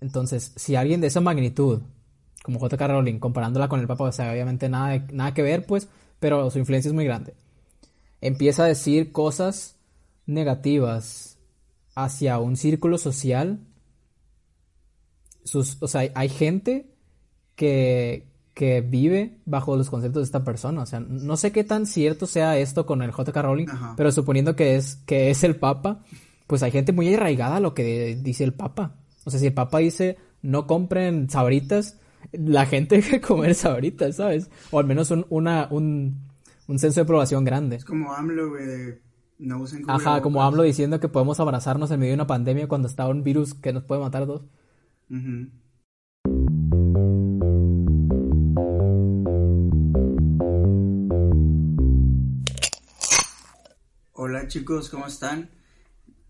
Entonces, si alguien de esa magnitud, como J.K. Rowling, comparándola con el Papa, o sea, obviamente nada, nada que ver, pues, pero su influencia es muy grande, empieza a decir cosas negativas hacia un círculo social, sus, o sea, hay gente que, que vive bajo los conceptos de esta persona. O sea, no sé qué tan cierto sea esto con el J.K. Rowling, pero suponiendo que es, que es el Papa, pues hay gente muy arraigada a lo que dice el Papa. O sea, si el Papa dice no compren sabritas, la gente que comer sabritas, ¿sabes? O al menos un, una, un, un senso de aprobación grande. Es como AMLO, güey, de no usen Ajá, como AMLO diciendo que podemos abrazarnos en medio de una pandemia cuando está un virus que nos puede matar a todos. Hola chicos, ¿cómo están?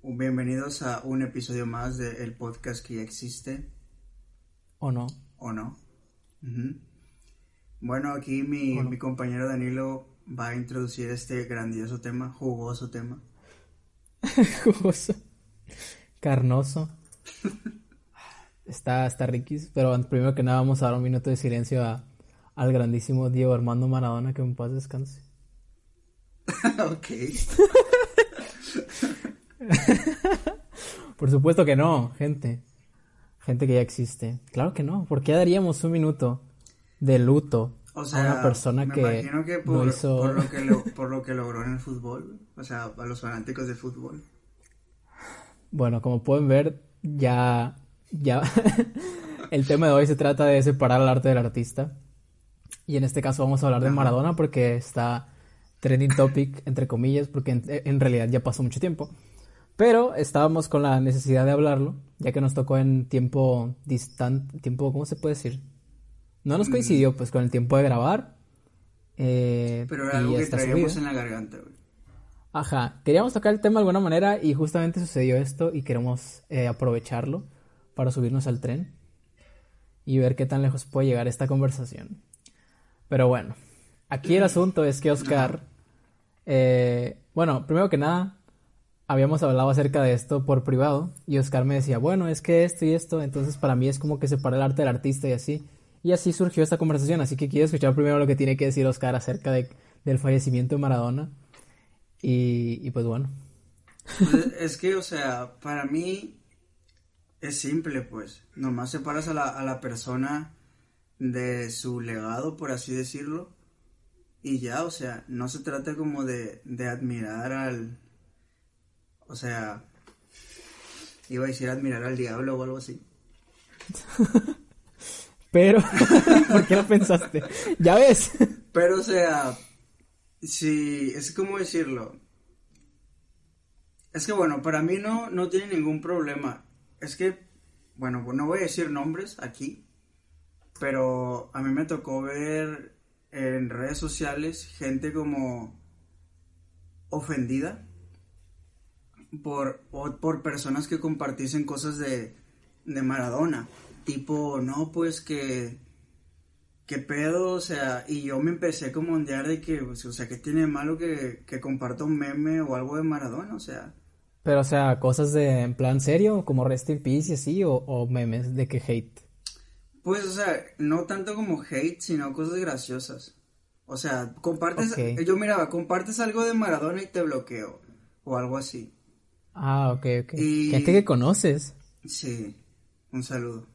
Bienvenidos a un episodio más del podcast que ya existe. ¿O no? ¿O no? Bueno, aquí mi, mi compañero Danilo va a introducir este grandioso tema, jugoso tema. jugoso. Carnoso. está, está riquis, pero primero que nada vamos a dar un minuto de silencio a, al grandísimo Diego Armando Maradona, que en paz descanse. ok. Por supuesto que no, gente. Gente que ya existe. Claro que no. ¿Por qué daríamos un minuto de luto o sea, a una persona que, imagino que por, por, lo que por lo que logró en el fútbol? O sea, a los fanáticos de fútbol. Bueno, como pueden ver, ya. ya el tema de hoy se trata de separar el arte del artista. Y en este caso vamos a hablar de Maradona porque está trending topic, entre comillas, porque en, realidad ya pasó mucho tiempo. Pero estábamos con la necesidad de hablarlo, ya que nos tocó en tiempo distante, tiempo, ¿cómo se puede decir? No nos coincidió, pues, con el tiempo de grabar. Eh, Pero era algo que traíamos en la garganta, güey. Ajá, queríamos tocar el tema de alguna manera y justamente sucedió esto y queremos eh, aprovecharlo para subirnos al tren y ver qué tan lejos puede llegar esta conversación. Pero bueno, aquí el asunto es que Oscar, eh, bueno, primero que nada, habíamos hablado acerca de esto por privado y Oscar me decía, bueno, es que esto y esto, entonces para mí es como que separa el arte del artista y así. Y así surgió esta conversación, así que quiero escuchar primero lo que tiene que decir Oscar acerca de, del fallecimiento de Maradona. Y, pues bueno. Pues, es que, o sea, para mí es simple, pues. Nomás separas a la, a la persona de su legado, por así decirlo. Y ya, o sea, no se trata como de, de admirar al... O sea, iba a decir admirar al diablo o algo así. Pero, ¿por qué lo pensaste? Ya ves. Pero, o sea, sí, es como decirlo. Es que bueno, para mí no, no tiene ningún problema. Es que, bueno, no voy a decir nombres aquí, pero a mí me tocó ver en redes sociales gente como ofendida por, por personas que compartiesen cosas de, de Maradona. Tipo, no, pues que, ¿qué pedo? O sea, y yo me empecé como a ondear de que, o sea, ¿qué tiene de malo que, que comparta un meme o algo de Maradona? O sea. Pero, o sea, cosas de, en plan serio, como Rest in Peace y así, o memes de que hate. Pues, o sea, no tanto como hate, sino cosas graciosas. O sea, compartes, yo miraba, compartes algo de Maradona y te bloqueo, o algo así. Ah, ok, ok. Gente que conoces. Sí, un saludo.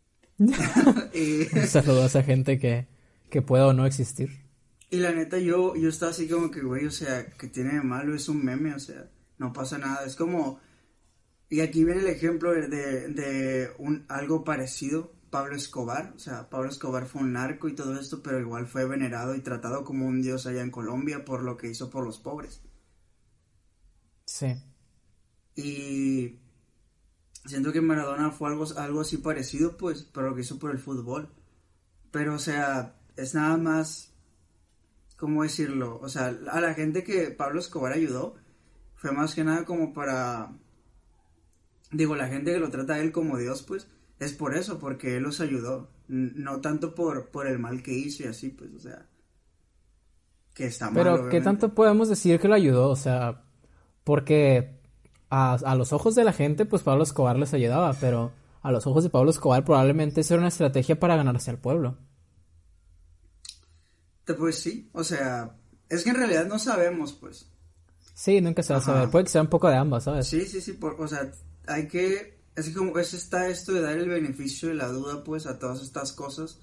un saludo a esa gente que, que pueda o no existir. Y la neta, yo, yo estaba así como que, güey, o sea, que tiene de malo, es un meme, o sea, no pasa nada. Es como, y aquí viene el ejemplo de, de un, algo parecido Pablo Escobar, o sea, Pablo Escobar fue un narco y todo esto, pero igual fue venerado y tratado como un dios allá en Colombia por lo que hizo por los pobres. Sí. Y siento que Maradona fue algo, algo así parecido, pues, pero lo que hizo por el fútbol. Pero, o sea, es nada más, ¿cómo decirlo? O sea, a la gente que Pablo Escobar ayudó, fue más que nada como para, digo, la gente que lo trata a él como Dios, pues, es por eso, porque él los ayudó. No tanto por, por el mal que hizo y así, pues, o sea. Que está mal. Pero, ¿qué tanto podemos decir que lo ayudó? O sea, porque a, los ojos de la gente, pues Pablo Escobar les ayudaba, pero a los ojos de Pablo Escobar probablemente eso era una estrategia para ganarse al pueblo. Pues sí, o sea, es que en realidad no sabemos, pues. Sí, nunca se va a saber. Puede que sea un poco de ambas, ¿sabes? Sí, sí, sí. o sea, hay que. Es como es está esto de dar el beneficio de la duda, pues, a todas estas cosas.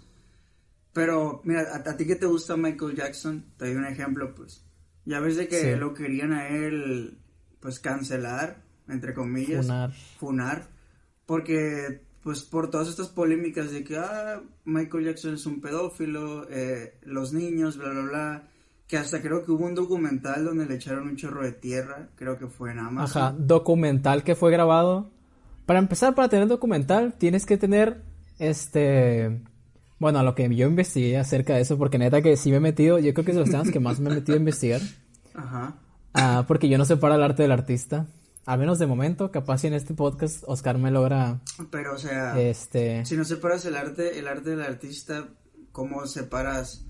Pero, mira, a, ti que te gusta Michael Jackson, te doy un ejemplo, pues. Ya ves de que lo querían a él, pues, cancelar, entre comillas. Funar. Funar. Porque, pues, por todas estas polémicas de que, ah, Michael Jackson es un pedófilo, eh, los niños, bla, bla, bla que hasta creo que hubo un documental donde le echaron un chorro de tierra, creo que fue en Amazon. Ajá, documental que fue grabado. Para empezar, para tener documental, tienes que tener, este, bueno, a lo que yo investigué acerca de eso, porque neta que sí me he metido, yo creo que es de los temas que más me he metido a investigar. Ajá. Ah, porque yo no separo el arte del artista. Al menos de momento, capaz si en este podcast Oscar me logra. Pero, o sea, este... si no separas el arte, el arte del artista, ¿cómo separas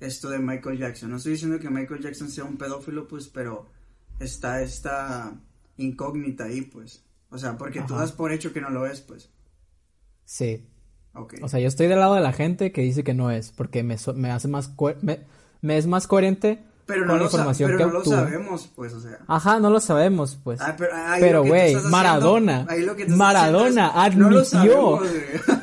esto de Michael Jackson. No estoy diciendo que Michael Jackson sea un pedófilo, pues, pero está esta incógnita ahí, pues. O sea, porque tú das por hecho que no lo es, pues. Sí. Okay. O sea, yo estoy del lado de la gente que dice que no es, porque me, me hace más... Me, me, es más coherente pero no, lo, información pero no lo sabemos, pues, o sea. Ajá, no lo sabemos, pues. Ah, pero, güey, Maradona. Maradona admitió.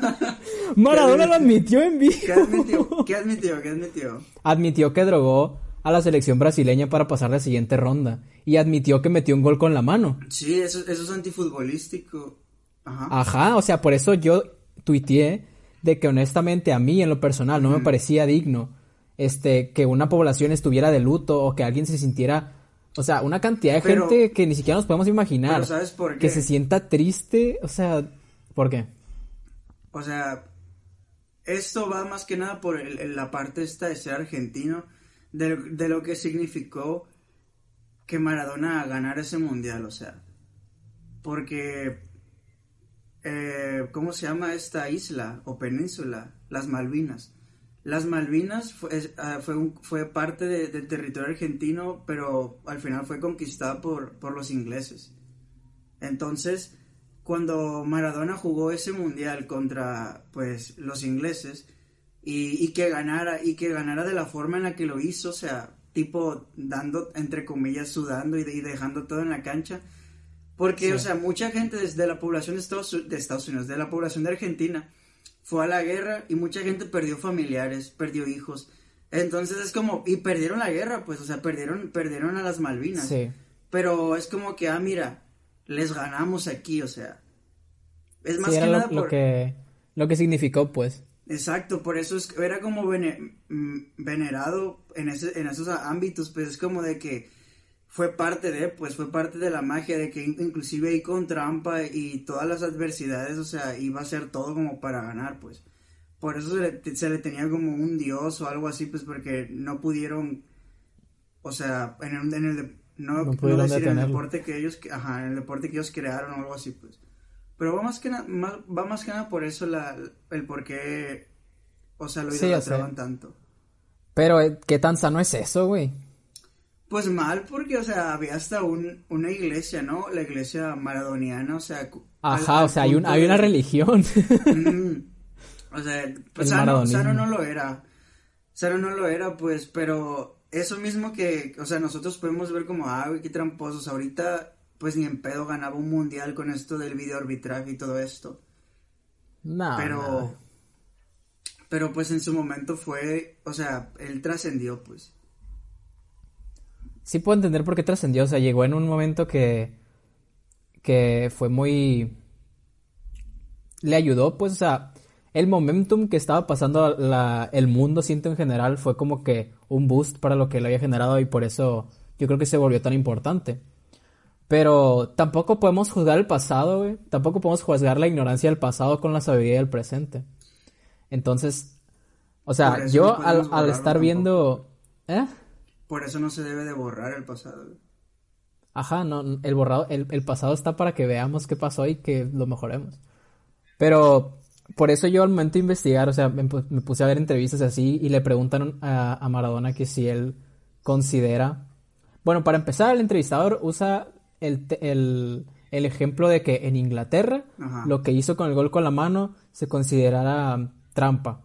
Maradona lo admitió en vivo. ¿Qué admitió? ¿Qué admitió? ¿Qué admitió? Admitió que drogó a la selección brasileña para pasar la siguiente ronda. Y admitió que metió un gol con la mano. Sí, eso, eso es antifutbolístico. Ajá. Ajá, o sea, por eso yo tuiteé de que honestamente a mí en lo personal no me parecía digno este que una población estuviera de luto o que alguien se sintiera o sea, una cantidad de gente que ni siquiera nos podemos imaginar. ¿sabes por qué? Que se sienta triste, o sea, ¿por qué? O sea, esto va más que nada por la parte esta de ser argentino, de, lo que significó que Maradona ganara ese mundial, o sea, porque, eh, ¿cómo se llama esta isla o península? Las Malvinas. Las Malvinas fue, ah, fue, fue parte del territorio argentino, pero al final fue conquistada por, por los ingleses. Entonces, cuando Maradona jugó ese mundial contra pues los ingleses y, que ganara y que ganara de la forma en la que lo hizo, o sea, tipo dando entre comillas sudando y, dejando todo en la cancha, porque o sea, mucha gente desde la población de Estados, de Estados Unidos, de la población de Argentina fue a la guerra y mucha gente perdió familiares, perdió hijos. Entonces es como y perdieron la guerra, pues, o sea, perdieron perdieron a las Malvinas. Sí. Pero es como que ah, mira, les ganamos aquí, o sea. Es más que nada lo, que lo que significó, pues. Exacto, por eso es, era como mm, venerado en, ese, en esos ámbitos, pues es como de que fue parte de, pues fue parte de la magia, de que inclusive ahí con trampa y todas las adversidades, o sea, iba a ser todo como para ganar, pues. Por eso se le, tenía como un dios o algo así, pues porque no pudieron, o sea, en el, en el no, no, decir en el deporte que ellos, ajá, en el deporte que ellos crearon o algo así, pues. Pero va más que nada, va más que nada por eso la, el por qué, o sea, lo idolatraban tanto. Pero, eh, ¿qué tan sano es eso, güey? Pues mal, porque, o sea, había hasta un, una iglesia, ¿no? La iglesia maradoniana, o sea... Ajá, o sea, hay, un, hay una religión. o sea, pues sano, sano no lo era. Sano no lo era, pues, pero eso mismo que, o sea, nosotros podemos ver como, ah, qué tramposos, ahorita pues ni en pedo ganaba un mundial con esto del video arbitraje y todo esto. No. Pero, pero pues en su momento fue, o sea, él trascendió, pues. Sí puedo entender por qué trascendió, o sea, llegó en un momento que, que fue muy... Le ayudó, pues, o sea, el momentum que estaba pasando el mundo, siento en general, fue como que un boost para lo que le había generado y por eso yo creo que se volvió tan importante. Pero tampoco podemos juzgar el pasado, güey. Tampoco podemos juzgar la ignorancia del pasado con la sabiduría del presente. Entonces, o sea, yo al, estar viendo... ¿Eh? Por eso no se debe de borrar el pasado. Ajá, no, el borrado, el, el pasado está para que veamos qué pasó y que lo mejoremos. Pero por eso yo al momento de investigar, o sea, me, puse a ver entrevistas así y le preguntan a, Maradona que si él considera... Bueno, para empezar, el entrevistador usa el, el ejemplo de que en Inglaterra Ajá. lo que hizo con el gol con la mano se considerara trampa.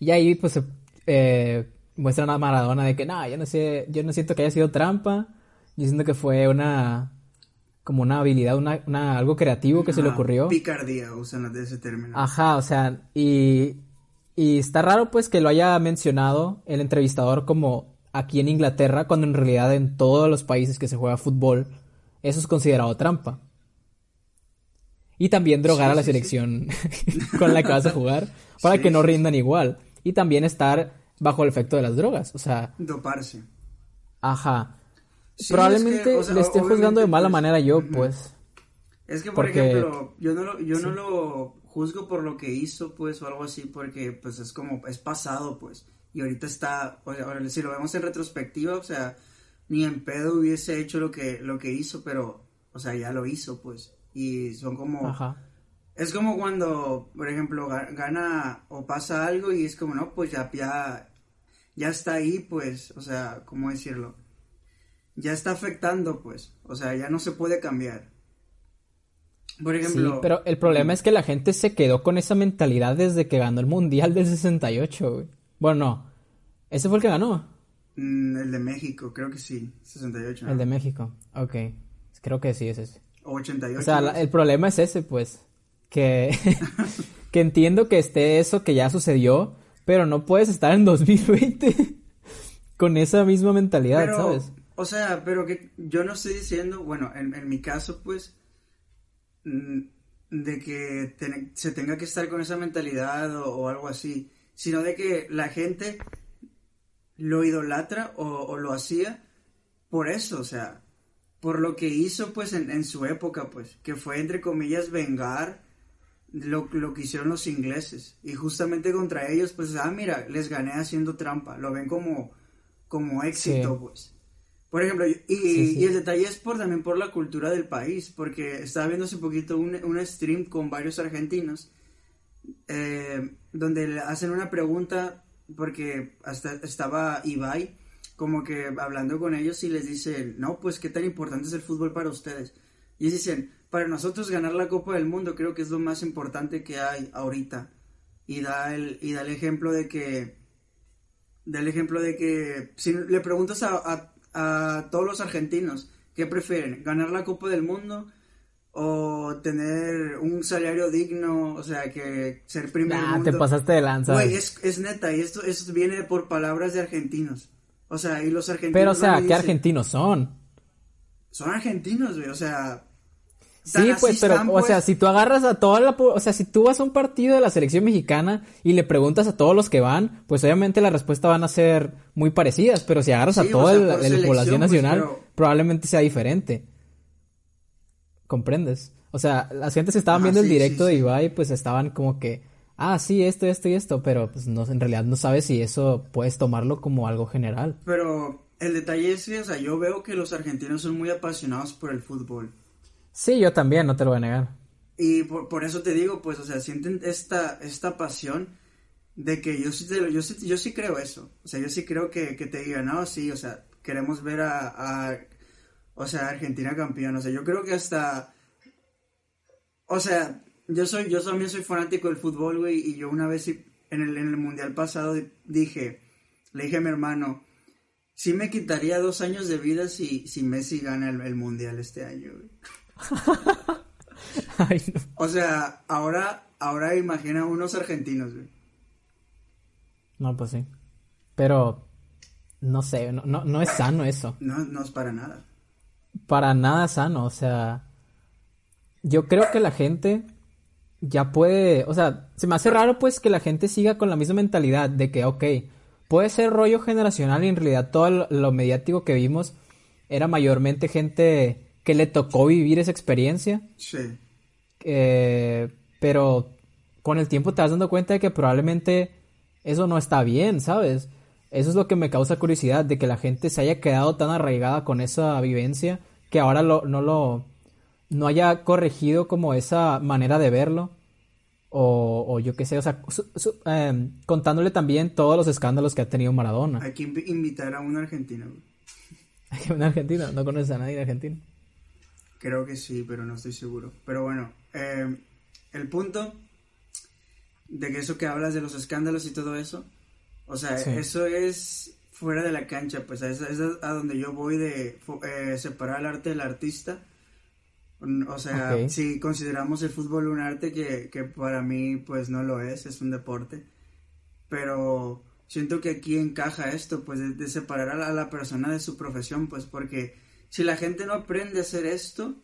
Y ahí pues se eh, muestran a Maradona de que no, yo no sé, yo no siento que haya sido trampa, yo siento que fue una como una habilidad, una, una- algo creativo que se le ocurrió. Picardía, usan de ese término. Ajá, o sea, y, y está raro pues que lo haya mencionado el entrevistador como aquí en Inglaterra, cuando en realidad en todos los países que se juega fútbol, eso es considerado trampa. Y también drogar Sí, a la sí, sí. selección con la que vas a jugar para que no rindan igual. Y también estar bajo el efecto de las drogas. O sea, Doparse. ajá. Sí, Probablemente es que, o sea, le esté juzgando de mala pues, manera yo, pues. Es que, por Porque- ejemplo, yo no lo, yo no lo juzgo por lo que hizo, pues, o algo así, porque, pues, es como, es pasado, pues, y ahorita está, o sea, si lo vemos en retrospectiva, o sea, ni en pedo hubiese hecho lo que, lo que hizo, pero, o sea, ya lo hizo, pues, y son como, Ajá. es como cuando, por ejemplo, ga- gana o pasa algo y es como, no, pues, ya, ya, ya está ahí, pues, o sea, ¿cómo decirlo? Ya está afectando, pues, o sea, ya no se puede cambiar. Por ejemplo, Sí, pero el problema es que la gente se quedó con esa mentalidad desde que ganó el Mundial del 68, güey. Bueno, no. Ese fue el que ganó, mm, el de México, creo que sí, 68. ¿no? el de México. Ok. Creo que sí es ese. O 88. O sea, el problema es ese, pues. Que, que entiendo que esté eso que ya sucedió, pero no puedes estar en 2020 con esa misma mentalidad, Pero, ¿sabes? O sea, pero que yo no estoy diciendo, bueno, en, en mi caso, pues, mm, de que se tenga que estar con esa mentalidad o, o algo así, sino de que la gente lo idolatra o, o lo hacía por eso, o sea, por lo que hizo, pues, en, en su época, pues, que fue, entre comillas, vengar lo, lo que hicieron los ingleses. Y justamente contra ellos, pues, ah, mira, les gané haciendo trampa. Lo ven como, como éxito, Sí. pues. Por ejemplo, y, Sí, sí. y el detalle es por también por la cultura del país, porque estaba viendo hace poquito un, un stream con varios argentinos, eh, donde le hacen una pregunta, porque hasta estaba Ibai, como que hablando con ellos y les dicen, no, pues qué tan importante es el fútbol para ustedes. Y ellos dicen, para nosotros ganar la Copa del Mundo creo que es lo más importante que hay ahorita. Y da el, y da el ejemplo de que, da el ejemplo de que, si le preguntas a, a, a todos los argentinos, ¿qué prefieren? ¿Ganar la Copa del Mundo? O tener un salario digno, o sea, que ser primer Ah, mundo. te pasaste de lanza. Güey, es, es neta, y esto, esto viene por palabras de argentinos. O sea, y los argentinos. Pero, o sea, ¿qué dicen, argentinos son? Son argentinos, güey, o sea. Sí, pues, pero, están, o pues. sea, si tú agarras a toda la, o sea, si tú vas a un partido de la selección mexicana y le preguntas a todos los que van, pues obviamente la respuesta van a ser muy parecidas, pero si agarras Sí, a o toda sea, la, población pues, nacional, pero- probablemente sea diferente. ¿Comprendes? O sea, las gentes estaban Ajá, viendo el sí, directo sí, de. Ibai, pues estaban como que, ah, sí, esto, esto y esto, pero pues no, en realidad no sabes si eso puedes tomarlo como algo general. Pero el detalle es que, o sea, yo veo que los argentinos son muy apasionados por el fútbol. Sí, yo también, no te lo voy a negar. Y por, por eso te digo, pues, o sea, sienten esta, esta pasión de que yo sí, te yo sí, yo sí creo eso. O sea, yo sí creo que, que te digan, no, sí, o sea, queremos ver a, o sea, Argentina campeón. O sea, yo creo que hasta, o sea, yo soy, yo también soy fanático del fútbol, güey, y yo una vez en el, en el mundial pasado dije, le dije a mi hermano, sí me quitaría dos años de vida si, si Messi gana el, el mundial este año, güey. Ay, no. O sea, ahora, ahora imagina unos argentinos, güey. No, pues sí. Pero, no sé, no, no, no es sano eso. No, no es para nada. Para nada sano, o sea, yo creo que la gente ya puede, o sea, se me hace raro pues que la gente siga con la misma mentalidad de que, ok, puede ser rollo generacional y en realidad todo lo, lo mediático que vimos era mayormente gente que le tocó vivir esa experiencia, Sí. eh, pero con el tiempo te vas dando cuenta de que probablemente eso no está bien, ¿sabes? Eso es lo que me causa curiosidad, de que la gente se haya quedado tan arraigada con esa vivencia que ahora lo, no lo, no haya corregido como esa manera de verlo. O, o yo qué sé, o sea, su- su- em, contándole también todos los escándalos que ha tenido Maradona. Hay que invi- invitar a un argentino, güey. Un argentino, no conoces a nadie de Argentina. Creo que sí, pero no estoy seguro. Pero bueno, eh, el punto de que eso que hablas de los escándalos y todo eso, o sea, eso es fuera de la cancha, pues es, es a donde yo voy de eh, separar el arte del artista. O sea, si consideramos el fútbol un arte que, que para mí pues no lo es, es un deporte. Pero siento que aquí encaja esto, pues de, separar a la, persona de su profesión, pues porque si la gente no aprende a hacer esto,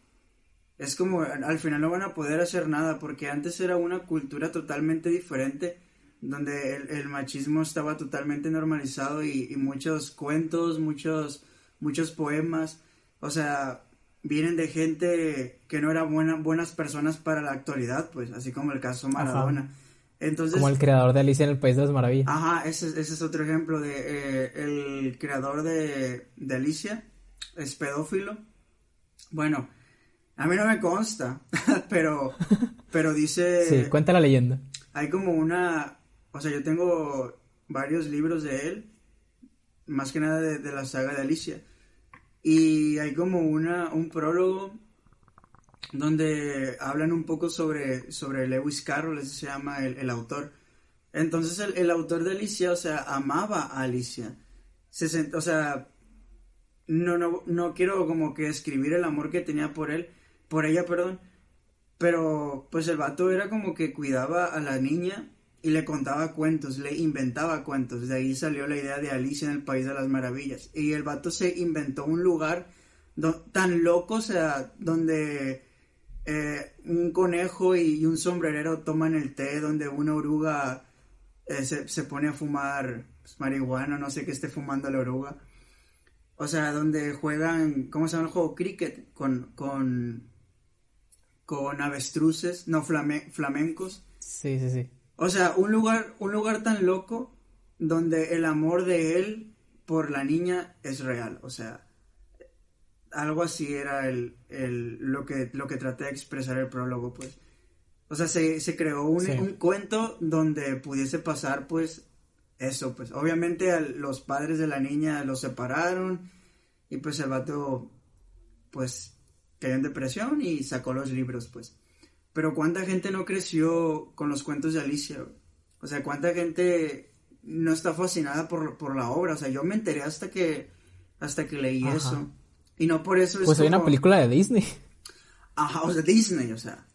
es como al final no van a poder hacer nada, porque antes era una cultura totalmente diferente, donde el, machismo estaba totalmente normalizado y, muchos cuentos, muchos, muchos poemas, o sea, vienen de gente que no eran buena, buenas personas para la actualidad, pues así como el caso Maradona. Entonces, Como el creador de Alicia en el País de las Maravillas. Ajá, ese, ese es otro ejemplo de eh, el creador de, de, Alicia es pedófilo. Bueno, a mí no me consta, pero, pero dice... Sí, cuenta la leyenda. Hay como una... O sea, yo tengo varios libros de él, más que nada de, de la saga de Alicia. Y hay como una, un prólogo donde hablan un poco sobre, sobre Lewis Carroll, ese se llama el, autor. Entonces el, autor de Alicia, o sea, amaba a Alicia. Se o sea, no, no, no quiero como que escribir el amor que tenía por él, por ella, perdón, pero pues el vato era como que cuidaba a la niña y le contaba cuentos, le inventaba cuentos. De ahí salió la idea de Alicia en el País de las Maravillas. Y el vato se inventó un lugar tan loco, o sea, donde eh, un conejo y, un sombrerero toman el té, donde una oruga eh, se, pone a fumar marihuana, no sé qué esté fumando la oruga. O sea, donde juegan, ¿cómo se llama el juego? Cricket, con, con, con avestruces, no flamencos. Sí, sí, sí. O sea, un lugar, un lugar tan loco donde el amor de él por la niña es real. O sea, algo así era el, lo, que, lo que traté de expresar el prólogo, pues. O sea, se, creó un, cuento donde pudiese pasar, pues, eso, pues. Obviamente los padres de la niña los separaron y pues el vato, pues, cayó en depresión y sacó los libros, pues. Pero cuánta gente no creció con los cuentos de Alicia, o sea, cuánta gente no está fascinada por, la obra, o sea, yo me enteré hasta que, hasta que leí eso. Y no por eso es Pues hay una película de Disney. Ajá, o sea, Disney, o sea.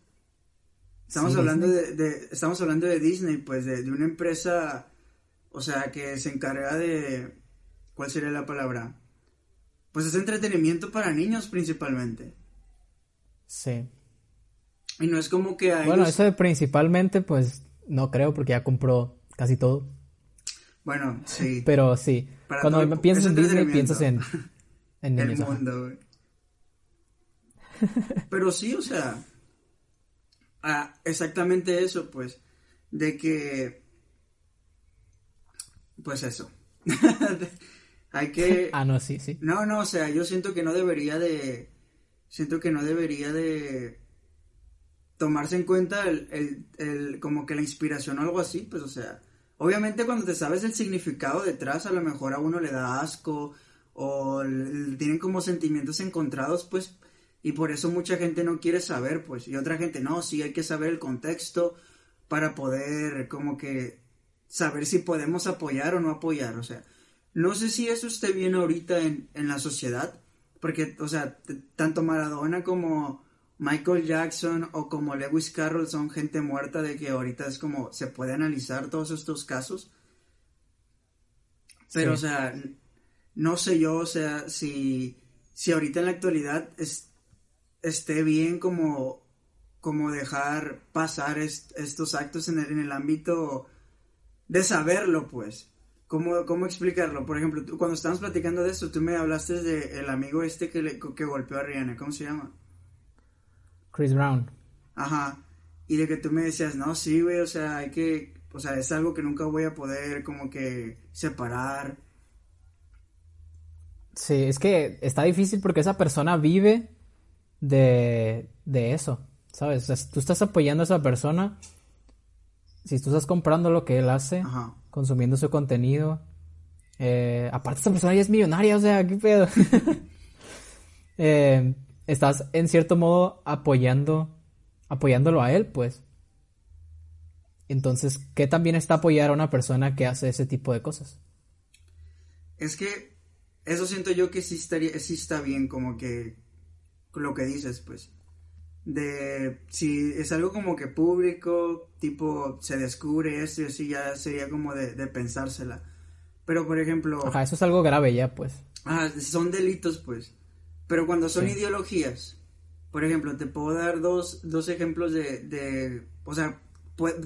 Estamos hablando de, estamos hablando de Disney, pues de, una empresa, o sea, que se encarga de, ¿cuál sería la palabra? Pues es entretenimiento para niños principalmente. Sí. Y no es como que hay... Bueno, eso de principalmente, pues no creo, porque ya compró casi todo. Bueno, sí. Pero sí, cuando piensas en Disney piensas en el mundo, Pero sí, o sea, ah, exactamente eso, pues, de que, pues eso. Hay que... ah, no, sí, sí. No, no, o sea, yo siento que no debería de... Siento que no debería de tomarse en cuenta el, el, como que la inspiración o algo así, pues, o sea, obviamente cuando te sabes el significado detrás, a lo mejor a uno le da asco o tienen como sentimientos encontrados, pues, y por eso mucha gente no quiere saber, pues, y otra gente no, sí hay que saber el contexto para poder como que saber si podemos apoyar o no apoyar, o sea, no sé si eso esté bien ahorita en, en la sociedad, porque, o sea, tanto Maradona como Michael Jackson o como Lewis Carroll son gente muerta de que ahorita es como se puede analizar todos estos casos. Pero, o sea, no sé yo, o sea, si, si ahorita en la actualidad esté bien como, como dejar pasar estos actos en el, en el ámbito de saberlo, pues. ¿Cómo, ¿Cómo explicarlo? Por ejemplo, tú, cuando estábamos platicando de esto, tú me hablaste de el amigo este que, le, que golpeó a Rihanna, ¿cómo se llama? Chris Brown. Ajá. Y de que tú me decías, no, sí, güey, o sea, hay que, o sea, es algo que nunca voy a poder como que separar. Sí, es que está difícil porque esa persona vive de, de eso, ¿sabes? O sea, tú estás apoyando a esa persona, si tú estás comprando lo que él hace, consumiendo su contenido, eh, aparte esta persona ya es millonaria, o sea, qué pedo. Eh, estás en cierto modo apoyando, apoyándolo a él, pues. Entonces, ¿qué también está apoyar a una persona que hace ese tipo de cosas? Es que eso siento yo que sí, estaría, sí está bien, como que lo que dices, pues. De si es algo como que público, tipo se descubre esto y así, ya sería como de, de pensársela. Pero por ejemplo. Ajá, eso es algo grave ya, pues. Ah, son delitos, pues. Pero cuando son ideologías, por ejemplo, te puedo dar dos, dos ejemplos de, de. O sea,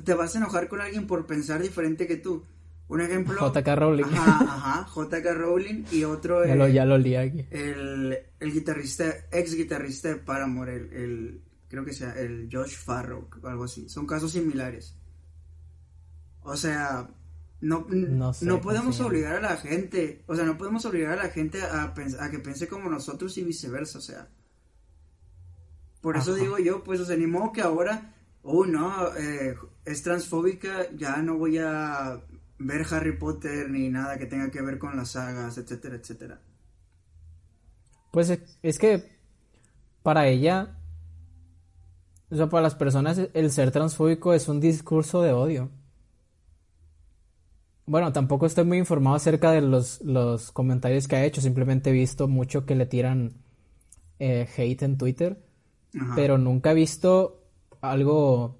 te vas a enojar con alguien por pensar diferente que tú. Un ejemplo. JK Rowling. Ajá, ajá, JK Rowling y otro. ya, lo, ya lo aquí. El, el guitarrista, ex guitarrista de Paramore, el, el, creo que sea el Josh Farrow o algo así. Son casos similares. O sea, no, no, podemos obligar a la gente, o sea, no podemos obligar a la gente a, a que piense como nosotros y viceversa, o sea. Por eso digo yo, pues, o sea, ni modo que ahora, oh, no, eh, es transfóbica, ya no voy a ver Harry Potter ni nada que tenga que ver con las sagas, etcétera, etcétera. Pues es que para ella, o sea, para las personas el ser transfóbico es un discurso de odio. Bueno, tampoco estoy muy informado acerca de los, los comentarios que ha hecho, simplemente he visto mucho que le tiran eh, hate en Twitter, pero nunca he visto algo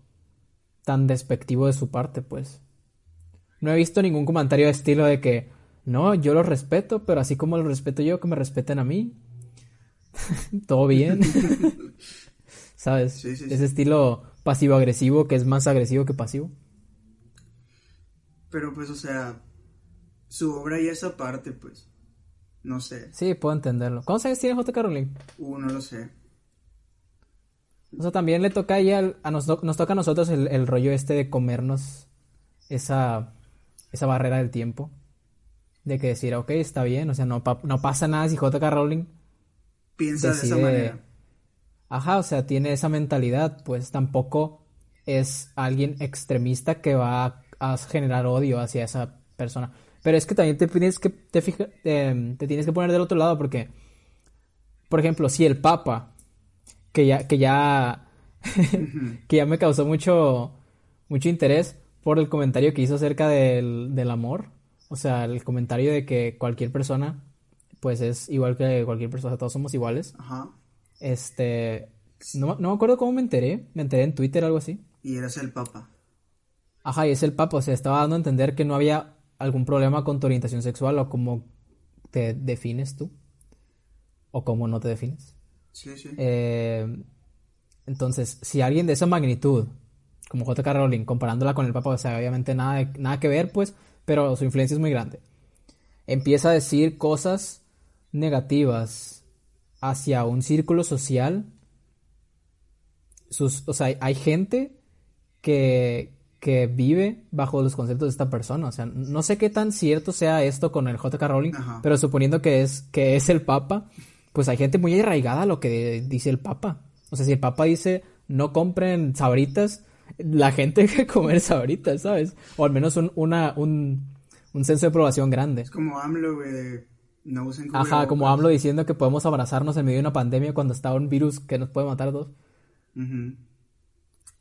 tan despectivo de su parte, pues. No he visto ningún comentario de estilo de que, no, yo lo respeto, pero así como lo respeto yo, que me respeten a mí. Todo bien. ¿Sabes? Ese estilo pasivo-agresivo que es más agresivo que pasivo. Pero pues, o sea, su obra y esa parte, pues, no sé. Sí, puedo entenderlo. ¿Cuántos años tiene J. Caroline? Uh, no lo sé. O sea, también le toca a nos, nos toca a nosotros el, el rollo este de comernos esa esa barrera del tiempo. De que decir, ok, está bien, o sea, no, no pasa nada si J.K. Rowling piensa de esa manera. Ajá, o sea, tiene esa mentalidad, pues tampoco es alguien extremista que va a, generar odio hacia esa persona. Pero es que también te tienes que, te, fija, te tienes que poner del otro lado porque, por ejemplo, si el Papa, que ya, que ya, que ya me causó mucho, mucho interés, por el comentario que hizo acerca del, del amor. O sea, el comentario de que cualquier persona, pues es igual que cualquier persona, todos somos iguales. Ajá. Este, no, no me acuerdo cómo me enteré, me enteré en Twitter o algo así. Y eres el Papa. Ajá, y es el Papa, o sea, estaba dando a entender que no había algún problema con tu orientación sexual o cómo te defines tú. O cómo no te defines. Sí, sí. Eh, entonces, si alguien de esa magnitud como J.K. Rowling, comparándola con el Papa, o sea, obviamente nada, nada que ver, pues, pero su influencia es muy grande. Empieza a decir cosas negativas hacia un círculo social. Sus, o sea, hay gente que, que vive bajo los conceptos de esta persona. O sea, no sé qué tan cierto sea esto con el J.K. Rowling, pero suponiendo que es, que es el Papa, pues hay gente muy arraigada a lo que dice el Papa. O sea, si el Papa dice no compren sabritas, la gente que comer ahorita, ¿sabes? O al menos un, una, un, un censo de aprobación grande. Es como AMLO, güey, no usen Ajá, como AMLO diciendo que podemos abrazarnos en medio de una pandemia cuando está un virus que nos puede matar a todos.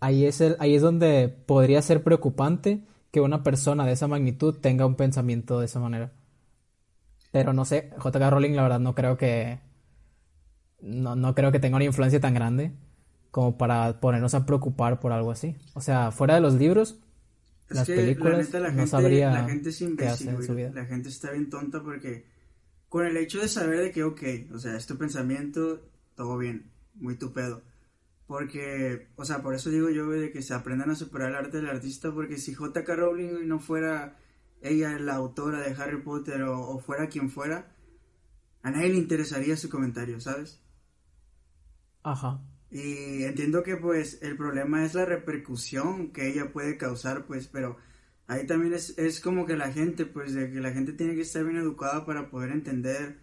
ahí, es el, ahí es donde podría ser preocupante que una persona de esa magnitud tenga un pensamiento de esa manera. Pero no sé, JK Rowling la verdad no creo que... No, no creo que tenga una influencia tan grande como para ponernos a preocupar por algo así. O sea, fuera de los libros, las películas, la no sabría la gente es imbécil, en su vida. La gente está bien tonta porque con el hecho de saber de que, ok, o sea, es tu pensamiento, todo bien, muy tu pedo. Porque, o sea, por eso digo yo, de que se aprendan a superar el arte del artista, porque si J.K. Rowling no fuera ella la autora de Harry Potter o fuera quien fuera, a nadie le interesaría su comentario, ¿sabes? Ajá. Y entiendo que pues el problema es la repercusión que ella puede causar, pues, pero ahí también es, es como que la gente, pues, de que la gente tiene que estar bien educada para poder entender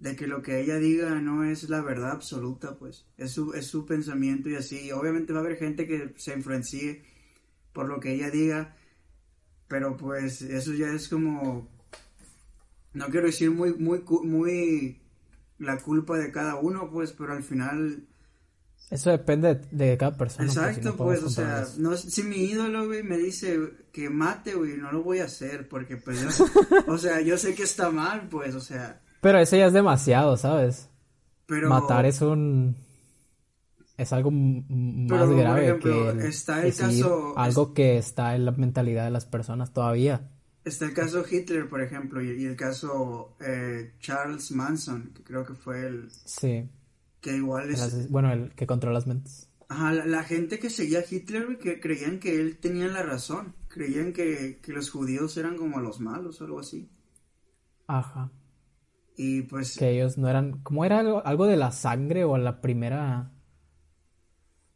de que lo que ella diga no es la verdad absoluta, pues, es su, es su pensamiento y así. Obviamente va a haber gente que se influencie por lo que ella diga, pero pues eso ya es como, no quiero decir muy, muy, muy la culpa de cada uno, pues, pero al final... Eso depende de, cada persona. Pues, Exacto, pues, o sea, no, si mi ídolo, güey, me dice que mate, güey, no lo voy a hacer, porque, pues, yo, o sea, yo sé que está mal, pues, o sea... Pero ese ya es demasiado, ¿sabes? Pero... Matar es un... Es algo más grave que está el caso... algo que está en la mentalidad de las personas todavía. Está el caso Hitler, por ejemplo, y, el caso eh, Charles Manson, que creo que fue el... Sí. Que igual es... bueno, el que controla las mentes. Ajá, la, gente que seguía a Hitler, que creían que él tenía la razón. Creían que, que los judíos eran como los malos o algo así. Ajá. Y pues... Que ellos no eran... ¿Cómo era algo, algo de la sangre o la primera...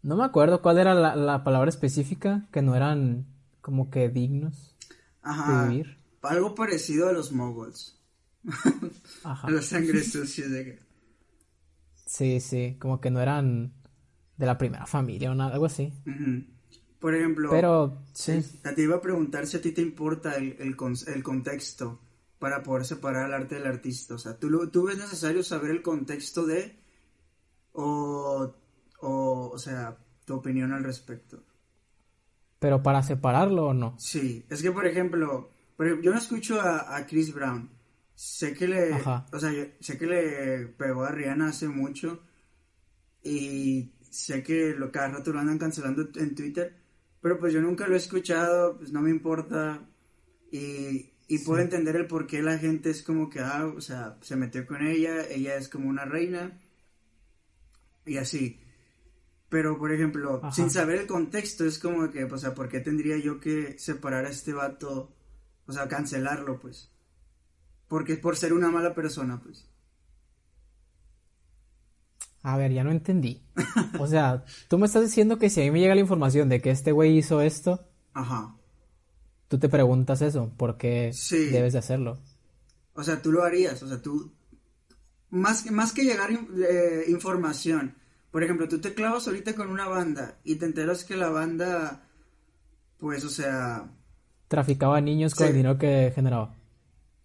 No me acuerdo cuál era la, la palabra específica, que no eran como que dignos Ajá, de vivir. Algo parecido a los moguls. Ajá. a la sangre sucia de... Sí, sí, como que no eran de la primera familia o nada, algo así. Por ejemplo, pero sí. Te iba a preguntar si a ti te importa el, el, el contexto para poder separar el arte del artista. O sea, ¿tú, tú ves necesario saber el contexto de... O, o, o sea, tu opinión al respecto. ¿Pero para separarlo o no? Sí, es que por ejemplo, yo no escucho a, Chris Brown. Sé que le, o sea, sé que le pegó a Rihanna hace mucho y sé que lo cada rato lo andan cancelando en Twitter, pero pues yo nunca lo he escuchado, pues no me importa y y puedo entender el por qué la gente es como que, ah, o sea, se metió con ella, ella es como una reina. Y así. Pero, por ejemplo, sin saber el contexto, es como que, o sea, ¿por qué tendría yo que separar a este vato? O sea, cancelarlo, pues. Porque es por ser una mala persona, pues. A ver, ya no entendí. O sea, tú me estás diciendo que si a mí me llega la información de que este güey hizo esto. Ajá tú te preguntas eso, ¿por qué debes de hacerlo? O sea, tú lo harías, o sea, tú, más, más que llegar eh, información, por ejemplo, tú te clavas ahorita con una banda y te enteras que la banda, pues, o sea... Traficaba niños con el dinero que generaba.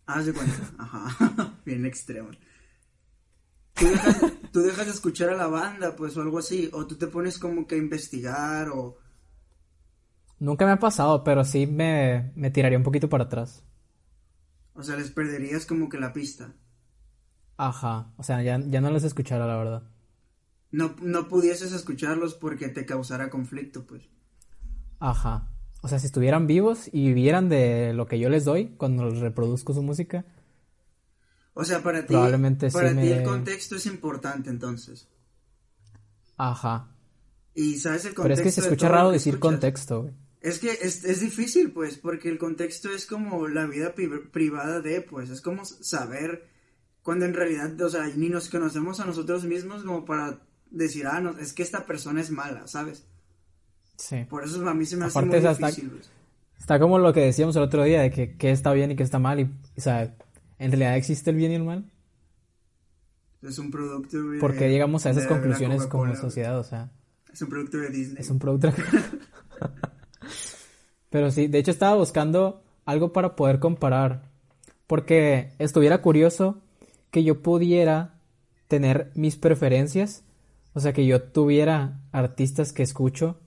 Haz de cuenta, ajá, bien extremo. Tú dejas, tú dejas de escuchar a la banda, pues, o algo así, o tú te pones como que a investigar, o Nunca me ha pasado, pero sí me, me tiraría un poquito para atrás. O sea, les perderías como que la pista. Ajá, o sea, ya, ya no les escuchara, la verdad. No, no pudieses escucharlos porque te causara conflicto, pues. Ajá. O sea, si estuvieran vivos y vivieran de lo que yo les doy cuando reproduzco su música. O sea, para ti, probablemente para ti el contexto es importante, entonces. Ajá. Y sabes el contexto. Pero es que se escucha raro decir contexto, güey. Es que es, es, difícil, pues, porque el contexto es como la vida privada de, pues, es como saber cuando en realidad, o sea, ni nos conocemos a nosotros mismos como para decir, ah, no, es que esta persona es mala, ¿sabes? Sí. Por eso a mí se me hace muy difícil. Está, pues. está, como lo que decíamos el otro día, de que, que está bien y que está mal, y, o sea, ¿en realidad existe el bien y el mal? Es un producto, güey. ¿Por qué llegamos a esas conclusiones como sociedad, o sea? Es un producto de Disney. Es un producto Pero sí, de hecho estaba buscando algo para poder comparar. Porque estuviera curioso que yo pudiera tener mis preferencias. O sea, que yo tuviera artistas que escucho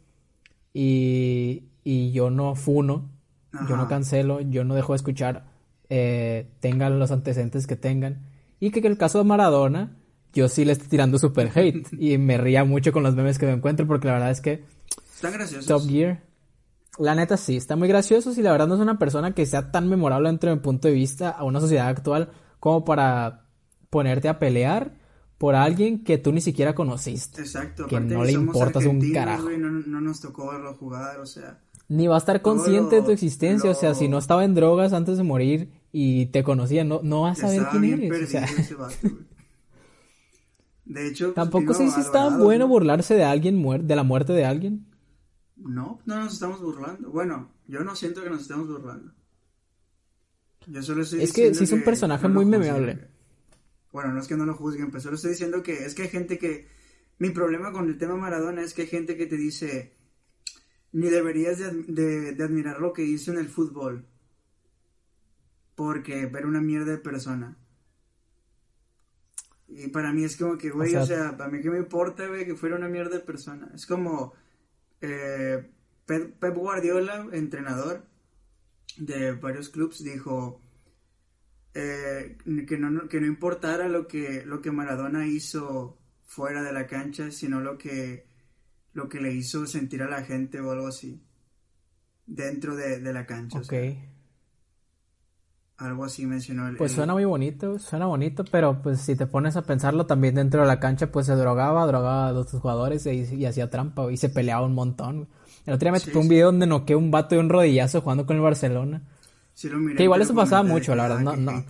y, y yo no funo, yo no cancelo, yo no dejo de escuchar, eh, tengan los antecedentes que tengan. Y que, el caso de Maradona, yo sí le estoy tirando super hate. y me ría mucho con los memes que me encuentro porque la verdad es que... Están graciosos. Top Gear la neta sí, está muy gracioso y la verdad no es una persona que sea tan memorable dentro de mi punto de vista a una sociedad actual como para ponerte a pelear por alguien que tú ni siquiera conociste. Exacto. Que no le importas un carajo. no, nos tocó verlo jugar, o sea. Ni va a estar consciente de tu existencia, o sea, si no estaba en drogas antes de morir y te conocía, no, no vas a saber quién eres. de hecho, tampoco sé si está bueno burlarse de alguien, de la muerte de alguien. No, no nos estamos burlando. Bueno, yo no siento que nos estemos burlando. Yo solo estoy Es que sí es un personaje muy memeable. Bueno, no es que no lo juzguen, pero solo estoy diciendo que es que hay gente que... Mi problema con el tema Maradona es que hay gente que te dice, ni deberías de, admirar lo que hizo en el fútbol, porque ver una mierda de persona. Y para mí es como que, güey, o sea, para mí que me importa, güey, que fuera una mierda de persona. Es como eh, Pep, Guardiola, entrenador de varios clubes, dijo eh, que, no, que no importara lo que, lo que Maradona hizo fuera de la cancha, sino lo que, lo que le hizo sentir a la gente o algo así, dentro de, la cancha. Ok. algo así mencionó el, Pues suena muy bonito, suena bonito, pero pues si te pones a pensarlo también dentro de la cancha, pues se drogaba, drogaba a los jugadores y, hacía trampa y se peleaba un montón. El otro día me tocó un video donde noqué un vato de un rodillazo jugando con el Barcelona que igual eso pasaba mucho, la verdad. No, no.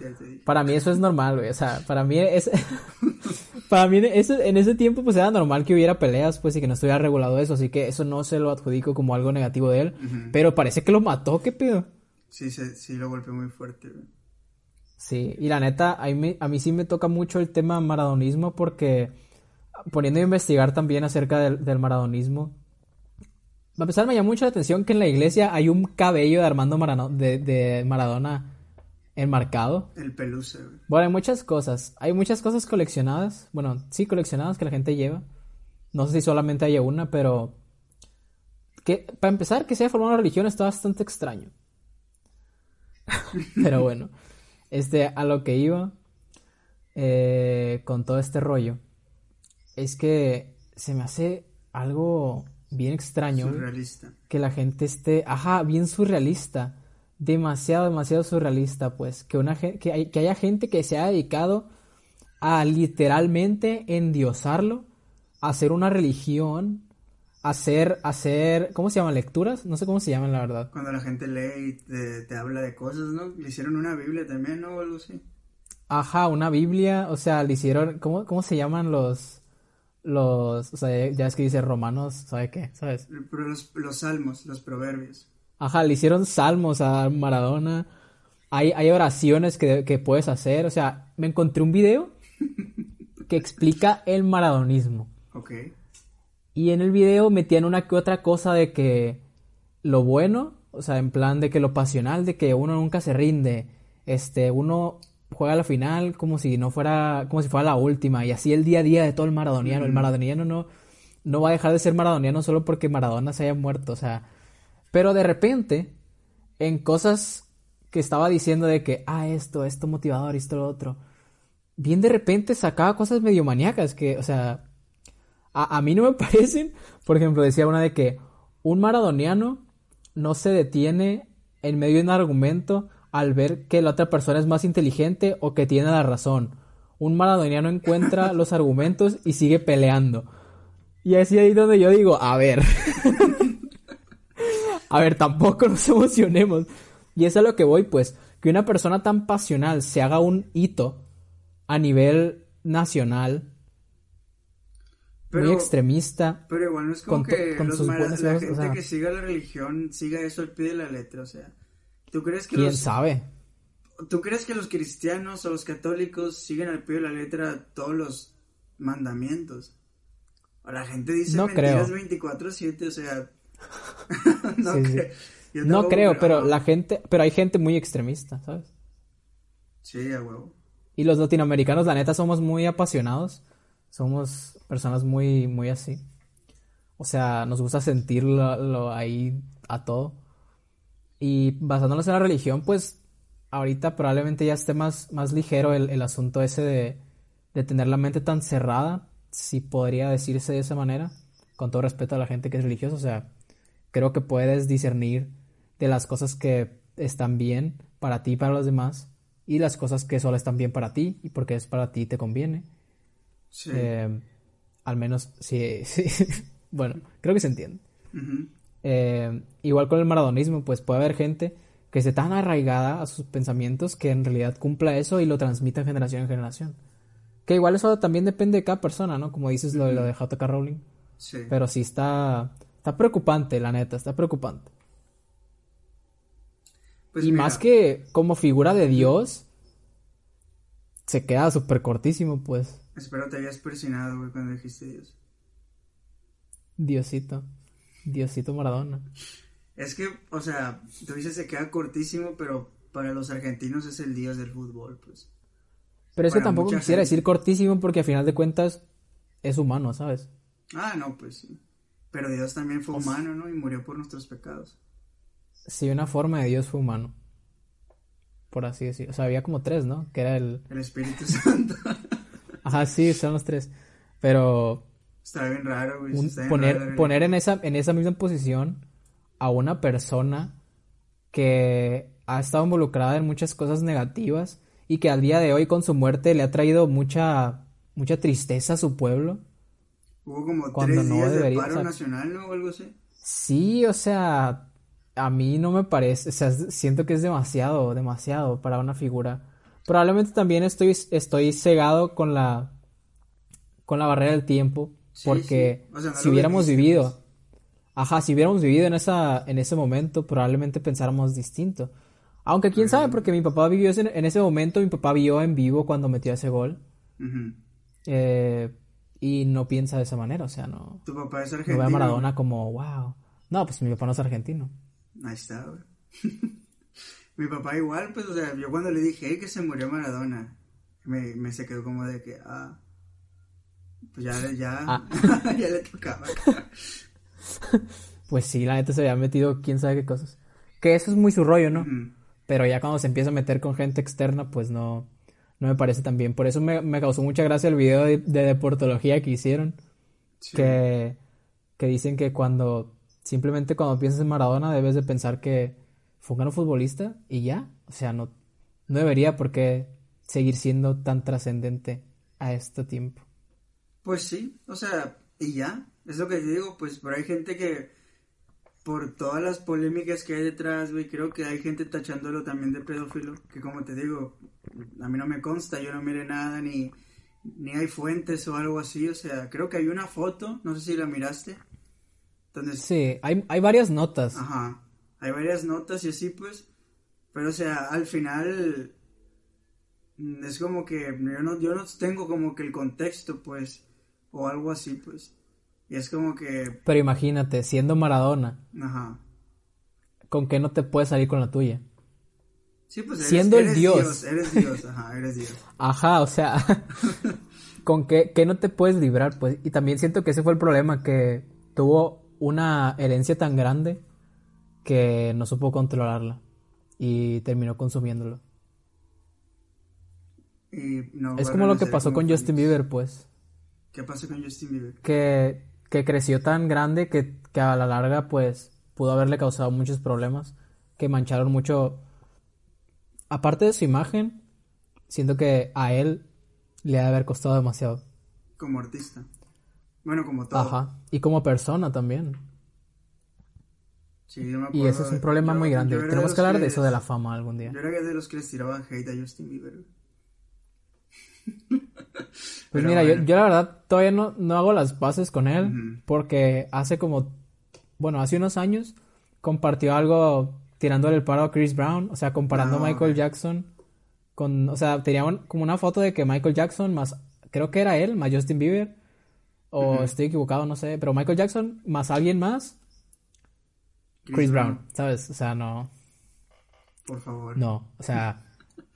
Para mí eso es normal, güey. O sea, para mí es. para mí en ese tiempo, pues era normal que hubiera peleas, pues, y que no estuviera regulado eso. Así que eso no se lo adjudico como algo negativo de él. Pero parece que lo mató, ¿qué pedo? Sí, sí, sí, lo golpeó muy fuerte, güey. Sí, y la neta, a mí, a mí sí me toca mucho el tema maradonismo porque poniendo a investigar también acerca del, del maradonismo, a pesar me llamó mucho la atención que en la iglesia hay un cabello de Armando de, Maradona enmarcado. El peluche. Bueno, hay muchas cosas. Hay muchas cosas coleccionadas. Bueno, sí, coleccionadas que la gente lleva. No sé si solamente hay una, pero... Que, para empezar, que se haya formado una religión está bastante extraño. pero bueno. Este, a lo que iba eh, con todo este rollo. Es que se me hace algo bien extraño. Surrealista. Que la gente esté, ajá, bien surrealista. Demasiado, demasiado surrealista, pues. Que, una, que, hay, que haya gente que se ha dedicado a literalmente endiosarlo, a hacer una religión, a hacer, hacer, ¿cómo se llaman? ¿Lecturas? No sé cómo se llaman, la verdad. Cuando la gente lee y te, habla de cosas, ¿no? Le hicieron una Biblia también, ¿no? O algo así. Ajá, una Biblia, o sea, le hicieron, ¿cómo, cómo se llaman los, los, o sea, ya es que dice romanos, ¿sabe qué? ¿Sabes? Los, salmos, los proverbios. Ajá, le hicieron salmos a Maradona. Hay, hay oraciones que, que puedes hacer. O sea, me encontré un video que explica el maradonismo. Ok. Y en el video metían una que otra cosa de que lo bueno, o sea, en plan de que lo pasional, de que uno nunca se rinde. Este, uno juega la final como si no fuera, como si fuera la última, y así el día a día de todo el maradoniano. El maradoniano no, no va a dejar de ser maradoniano solo porque Maradona se haya muerto, o sea. Pero de repente, en cosas que estaba diciendo de que, ah, esto, esto motivador, esto, lo otro, bien de repente sacaba cosas medio maníacas que, o sea, a, a mí no me parecen. Por ejemplo, decía una de que un maradoniano no se detiene en medio de un argumento al ver que la otra persona es más inteligente o que tiene la razón. Un maradoniano encuentra los argumentos y sigue peleando. Y así ahí donde yo digo, a ver. a ver, tampoco nos emocionemos. Y es a lo que voy, pues, que una persona tan pasional se haga un hito a nivel nacional, muy extremista. Pero igual no es como que la gente que siga la religión siga eso al pie de la letra, o sea. ¿Tú crees que ¿Quién sabe? ¿Tú crees que los cristianos o los católicos siguen al pie de la letra todos los mandamientos? O la gente dice no mentiras 24/7, o sea, no, creo. no creo, pero la gente, pero hay gente muy extremista, ¿sabes? Sí, a huevo. Y los latinoamericanos, la neta, somos muy apasionados. Somos personas muy, muy así. O sea, nos gusta sentirlo ahí a todo. Y basándonos en la religión, pues ahorita probablemente ya esté más, más ligero el, asunto ese de, de, tener la mente tan cerrada, si podría decirse de esa manera, con todo respeto a la gente que es religiosa. O sea, creo que puedes discernir de las cosas que están bien para ti y para los demás y las cosas que solo están bien para ti y porque es para ti te conviene. Sí. Eh, al menos, sí, sí. bueno, creo que se entiende. Eh, igual con el maradonismo, pues puede haber gente que esté tan arraigada a sus pensamientos que en realidad cumpla eso y lo transmita generación en generación. Que igual eso también depende de cada persona, ¿no? Como dices lo de lo de JK Rowling. Sí. Pero sí está, está preocupante, la neta, está preocupante. Pues y más que como figura de Dios, se queda súper cortísimo, pues. Espero te hayas presionado, güey, cuando dijiste Dios. Diosito. Diosito Maradona. Es que, o sea, tú dices se queda cortísimo, pero para los argentinos es el dios del fútbol, pues. Pero es que para tampoco quisiera gente. decir cortísimo porque a final de cuentas es humano, ¿sabes? Ah, no, pues sí. Pero Dios también fue humano, ¿no? Y murió por nuestros pecados. Sí, una forma de Dios fue humano. Por así decirlo. O sea, había como tres, ¿no? Que era el... El Espíritu Santo. Ajá, sí, son los tres. Pero Está bien raro, güey. un- está bien poner, raro poner en esa, en esa misma posición a una persona que ha estado involucrada en muchas cosas negativas y que al día de hoy con su muerte le ha traído mucha, mucha tristeza a su pueblo. Hubo como cuando tres no días debería, de paro o sea- nacional, ¿no? O algo así. Sí, o sea, a mí no me parece, o sea, siento que es demasiado, demasiado para una figura. Probablemente también estoy, estoy cegado con la, con la barrera del tiempo, Sí, porque sí. O sea, no si hubiéramos vivido, ajá, si hubiéramos vivido en esa, en ese momento, probablemente pensáramos distinto. Aunque quién sabe, porque mi papá vivió ese- en ese momento, mi papá vio en vivo cuando metió ese gol, Ujú. eh, y no piensa de esa manera, o sea, no, Tu papá es no argentino. ve a Maradona como, wow. No, pues mi papá no es argentino. Ahí está, güey. Mi papá igual, pues, o sea, yo cuando le dije "Hey, que se murió Maradona, me, me se quedó como de que, ah, pues ya, ya, Ah. ya le tocaba. Pues sí, la neta se había metido quién sabe qué cosas. Que eso es muy su rollo, ¿no? Pero ya cuando se empieza a meter con gente externa, pues no, no me parece tan bien. Por eso me, me causó mucha gracia el video de, de deportología que hicieron. Sí. Que, que dicen que cuando, simplemente cuando piensas en Maradona debes de pensar que fue un gran futbolista y ya. O sea, no, no debería por qué seguir siendo tan trascendente a este tiempo. Pues sí, o sea, y ya, es lo que te digo, pues, pero hay gente que, por todas las polémicas que hay detrás, güey, creo que hay gente tachándolo también de pedófilo, que como te digo, a mí no me consta, yo no miré nada, ni, ni hay fuentes o algo así, o sea, creo que hay una foto, no sé si la miraste, Sí, hay, hay varias notas. Ajá. Hay varias notas y así, pues. Pero, o sea, al final. mm, Es como que yo no, yo no tengo como que el contexto, pues. O algo así, pues. Y es como que. Pero imagínate, siendo Maradona, Ajá. ¿con qué no te puedes salir con la tuya? Sí, pues eres, Siendo el eres Dios. Eres Dios, ajá, eres Dios. Ajá, o sea, ¿con qué, qué no te puedes librar? Pues, y también siento que ese fue el problema, que tuvo una herencia tan grande que no supo controlarla y terminó consumiéndolo. Y no Es como lo que pasó con Justin. Bieber, pues, ¿Qué pasó con Justin Bieber? que, que creció tan grande que, que a la larga, pues, pudo haberle causado muchos problemas que mancharon mucho, aparte de su imagen, siento que a él le ha de haber costado demasiado. Como artista. Bueno, como todo. Ajá, y como persona también. Sí, yo me Y acuerdo ese es un problema yo- muy grande. Tenemos que hablar de eso de la fama algún día. Yo era de los que les tiraban hate a Justin Bieber. Pues Pero mira, yo, bueno. yo la verdad todavía no, no hago las paces con él porque hace como, bueno, hace unos años compartió algo tirándole el paro a Chris Brown, o sea, comparando Ah, a Michael ok. Jackson con, o sea, tenía un- como una foto de que Michael Jackson más, creo que era él, más Justin Bieber, o estoy equivocado, no sé, pero Michael Jackson más alguien más, Chris, Brown, ¿sabes? O sea, no, Por favor. no, o sea,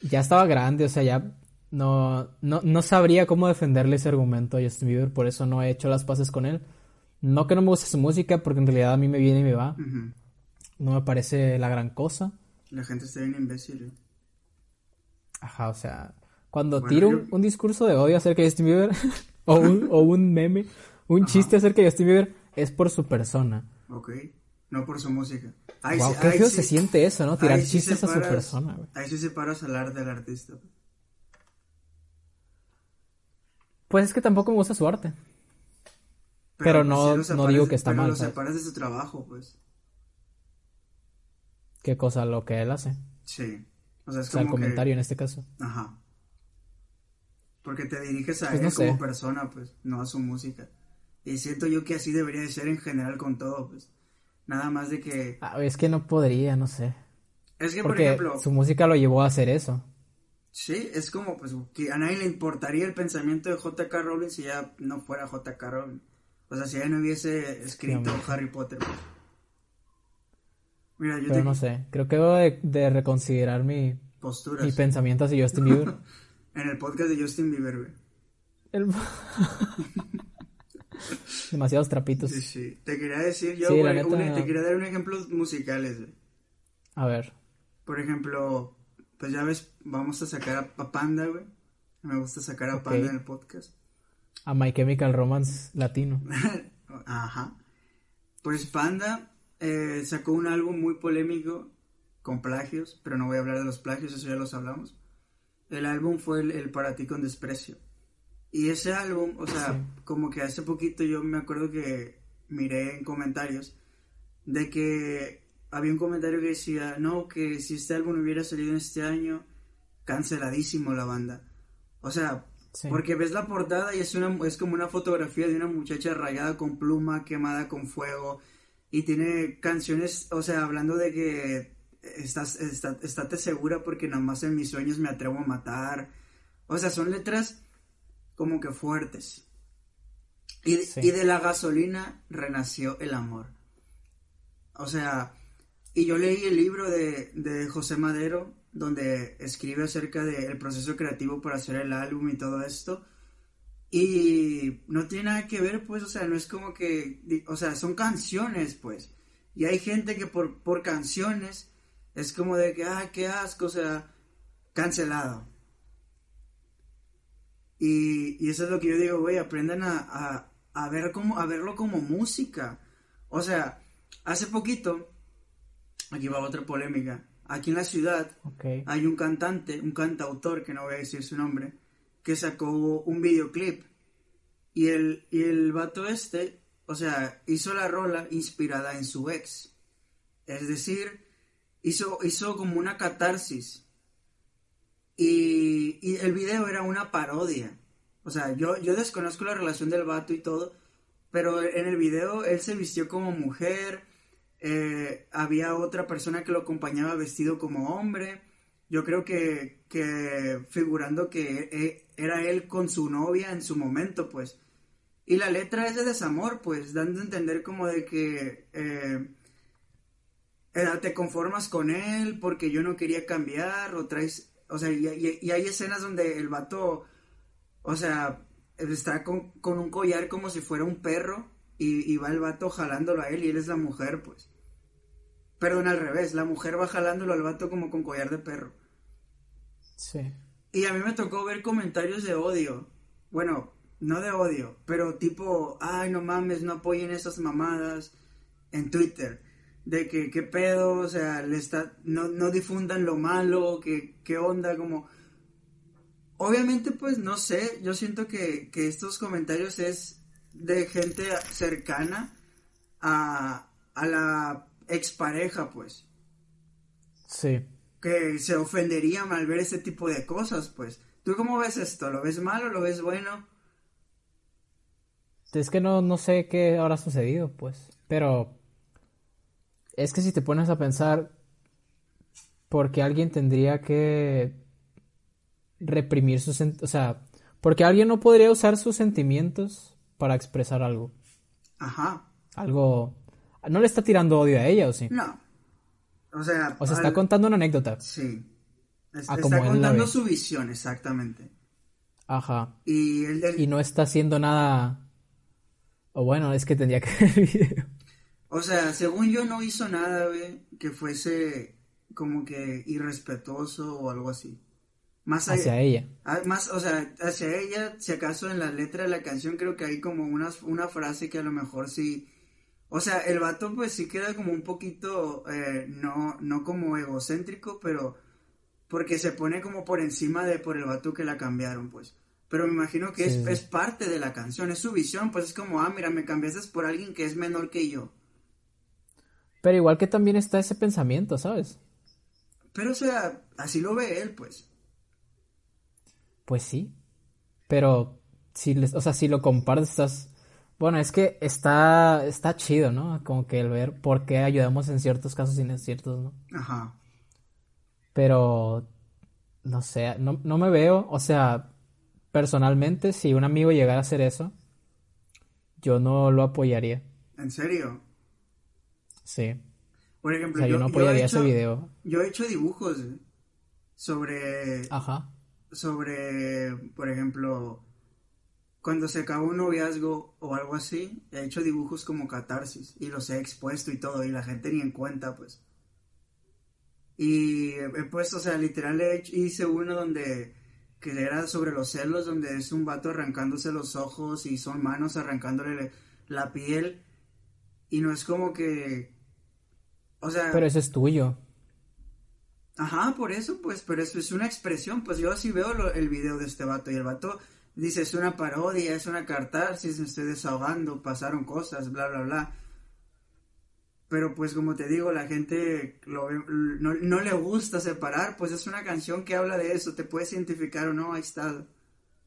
ya estaba grande, o sea, ya no, no, no sabría cómo defenderle ese argumento a Justin Bieber, por eso no he hecho las paces con él. No que no me guste su música, porque en realidad a mí me viene y me va. No me parece la gran cosa. La gente está bien imbécil. güey. Ajá, o sea, cuando Bueno, tiro yo- un, un discurso de odio acerca de Justin Bieber, o, un, o un meme, un chiste acerca de Justin Bieber, es por su persona. Ok. No por su música. Wow, sí- qué feo sí- se siente eso, ¿no? Tirar sí chistes a su persona, güey. Ahí sí separas al arte del artista. güey. Pues es que tampoco me gusta su arte. Pero pues, no- lo no digo que está pero mal, lo ¿sabes? separas de su trabajo, pues. ¿Qué cosa lo que él hace? Sí. O sea, es O sea, el que- comentario en este caso. Ajá. Porque te diriges a Pues él no sé. como persona, pues, no a su música. Y siento yo que así debería de ser en general con todo, pues. Nada más de que... Ah, es que no podría, no sé. Es que, por Porque ejemplo, su música lo llevó a hacer eso. Sí, es como, pues, que a nadie le importaría el pensamiento de J.K. Rowling si ya no fuera J.K. Rowling. O sea, si ella no hubiese escrito. Harry Potter. pues. Mira, yo Pero te... no sé. Creo que debo de, de reconsiderar mi, Posturas. mi pensamiento hacia Justin Bieber. En el podcast de Justin Bieber, güey. El... Demasiados trapitos. Sí, sí. Te quería decir yo, Sí, güey, neta- te quería dar un ejemplo musicales, güey. A ver. Por ejemplo, pues ya ves, vamos a sacar a, a Panda, güey. Me gusta sacar a. Panda en el podcast. A My Chemical Romance latino. Ajá. Pues Panda eh, sacó un álbum muy polémico con plagios, pero no voy a hablar de los plagios, eso ya los hablamos. El álbum fue el, el Para ti con desprecio. Y ese álbum, o sea, Sí. como que hace poquito yo me acuerdo que miré en comentarios de que había un comentario que decía, no, que si este álbum hubiera salido en este año, canceladísimo la banda. O sea, Sí. porque ves la portada y es, una, es como una fotografía de una muchacha rayada con pluma, quemada con fuego, y tiene canciones, o sea, hablando de que estás, está- estate segura porque nada más en mis sueños me atrevo a matar. O sea, son letras como que fuertes. Y, Sí. y de la gasolina renació el amor. O sea, y yo leí el libro de, de José Madero, donde escribe acerca del proceso creativo para hacer el álbum y todo esto. Y no tiene nada que ver, pues, o sea, no es como que, o sea, son canciones, pues. Y hay gente que por, por canciones es como de que, ah, qué asco, o sea, cancelado. Y, y eso es lo que yo digo, güey, aprendan a, a ver como, a verlo como música. O sea, hace poquito, aquí va otra polémica, aquí en la ciudad hay un cantante, un cantautor, que no voy a decir su nombre, que sacó un videoclip. Y el, y el vato este, o sea, hizo la rola inspirada en su ex. Es decir, hizo, hizo como una catarsis. Y, y el video era una parodia. O sea, yo, yo desconozco la relación del vato y todo, pero en el video él se vistió como mujer, eh, había otra persona que lo acompañaba vestido como hombre. Yo creo que, que figurando que eh, era él con su novia en su momento, pues. Y la letra es de desamor, pues, dando a entender como de que eh, eh, te conformas con él porque yo no quería cambiar, o traes, o sea, y hay escenas donde el vato, o sea, está con, con un collar como si fuera un perro y, y va el vato jalándolo a él y él es la mujer, pues. Perdón, al revés, la mujer va jalándolo al vato como con collar de perro. Sí. Y a mí me tocó ver comentarios de odio. Bueno, no de odio, pero tipo, ay, no mames, no apoyen esas mamadas en Twitter. De que, qué pedo, o sea, le está, no, no difundan lo malo, que, qué onda, como... Obviamente, pues, no sé, yo siento que, que estos comentarios es de gente cercana a, a la expareja, pues Sí. que se ofenderían al ver ese tipo de cosas, pues. ¿Tú cómo ves esto? ¿Lo ves malo? ¿Lo ves bueno? Es que no, no sé qué habrá sucedido, pues. Pero es que si te pones a pensar, ¿por qué alguien tendría que reprimir sus O sea, ¿por qué alguien no podría usar sus sentimientos para expresar algo? Ajá. Algo... No le está tirando odio a ella, ¿o sí? No. O sea, O sea, está al- contando una anécdota. Sí. Es- Ah, está contando su visión, exactamente. Ajá. Y el del- Y no está haciendo nada... O bueno, es que tendría que ver el video. O sea, según yo no hizo nada, güey, que fuese como que irrespetuoso o algo así. Más Hacia ella. Ah, Más, o sea, hacia ella, si acaso en la letra de la canción creo que hay como una, una frase que a lo mejor sí... O sea, el vato pues sí queda como un poquito, eh, no, no como egocéntrico, pero porque se pone como por encima de por el vato que la cambiaron, pues. Pero me imagino que Sí, es, es parte de la canción, es su visión, pues es como, ah, mira, me cambiaste por alguien que es menor que yo. Pero igual que también está ese pensamiento, ¿sabes? Pero o sea, así lo ve él, pues. Pues sí. Pero si les, o sea, si lo compartes estás bueno, es que está está chido, ¿no? Como que el ver por qué ayudamos en ciertos casos y en ciertos, ¿no? Ajá. Pero no sé, no, no me veo, o sea, personalmente si un amigo llegara a hacer eso, yo no lo apoyaría. ¿En serio? Sí. Por O ejemplo, sea, yo no he apoyaría ese hecho- video. Yo he hecho dibujos sobre Ajá. Sobre, por ejemplo, cuando se acaba un noviazgo o algo así, he hecho dibujos como catarsis y los he expuesto y todo, y la gente ni en cuenta, pues. Y he puesto, o sea, literal hice uno donde que era sobre los celos, donde es un vato arrancándose los ojos y son manos arrancándole la piel. Y no es como que. O sea. Pero eso es tuyo. Ajá, por eso, pues, pero eso es una expresión. Pues yo así veo el video de este vato y el vato dice: es una parodia, es una catarsis, me estoy desahogando, pasaron cosas, bla, bla, bla. Pero pues como te digo, la gente no, no, le gusta separar, pues es una canción que habla de eso, te puedes identificar o no, ahí está.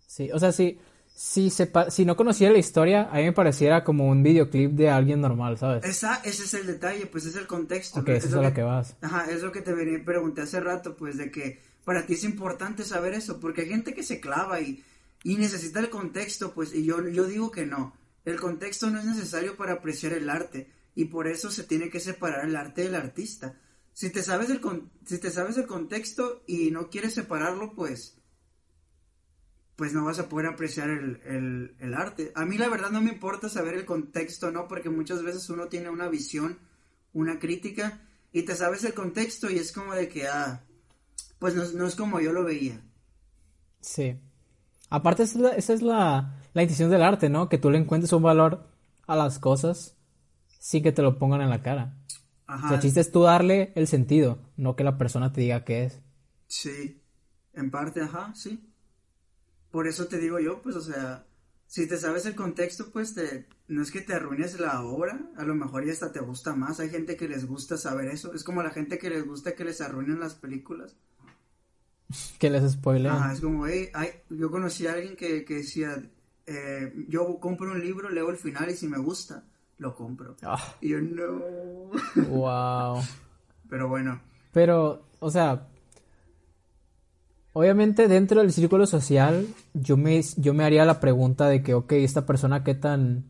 Sí, o sea, si, si, si no conociera la historia, a mí me pareciera como un videoclip de alguien normal, ¿sabes? Esa, ese es el detalle, pues es el contexto. Ok, eso es, lo que, vas. Ajá, es lo que te venía, pregunté hace rato, pues de que para ti es importante saber eso, porque hay gente que se clava y, y necesita el contexto, pues, y yo, yo digo que no. El contexto no es necesario para apreciar el arte y por eso se tiene que separar el arte del artista. Si te sabes el, si te sabes el contexto y no quieres separarlo, pues, pues no vas a poder apreciar el, el, arte. A mí la verdad no me importa saber el contexto, ¿no? Porque muchas veces uno tiene una visión, una crítica, y te sabes el contexto y es como de que, ah, pues no, es como yo lo veía. Sí. Aparte, esa es, la, esa es la, la intención del arte, ¿no? Que tú le encuentres un valor a las cosas sí que te lo pongan en la cara. Ajá. O sea, el chiste es tú darle el sentido, no que la persona te diga qué es. Sí, en parte, ajá, sí. Por eso te digo yo, pues, o sea, si te sabes el contexto, pues te, no es que te arruines la obra, a lo mejor ya hasta te gusta más. Hay gente que les gusta saber eso. Es como la gente que les gusta que les arruinen las películas. que les spoilen. Ajá, es como, hey, yo conocí a alguien que, que decía, eh, yo compro un libro, leo el final y si me gusta lo compro. Ah. Y yo no. Wow. Pero bueno. Pero, o sea, obviamente dentro del círculo social, yo me, yo me haría la pregunta de que, ok, esta persona qué tan,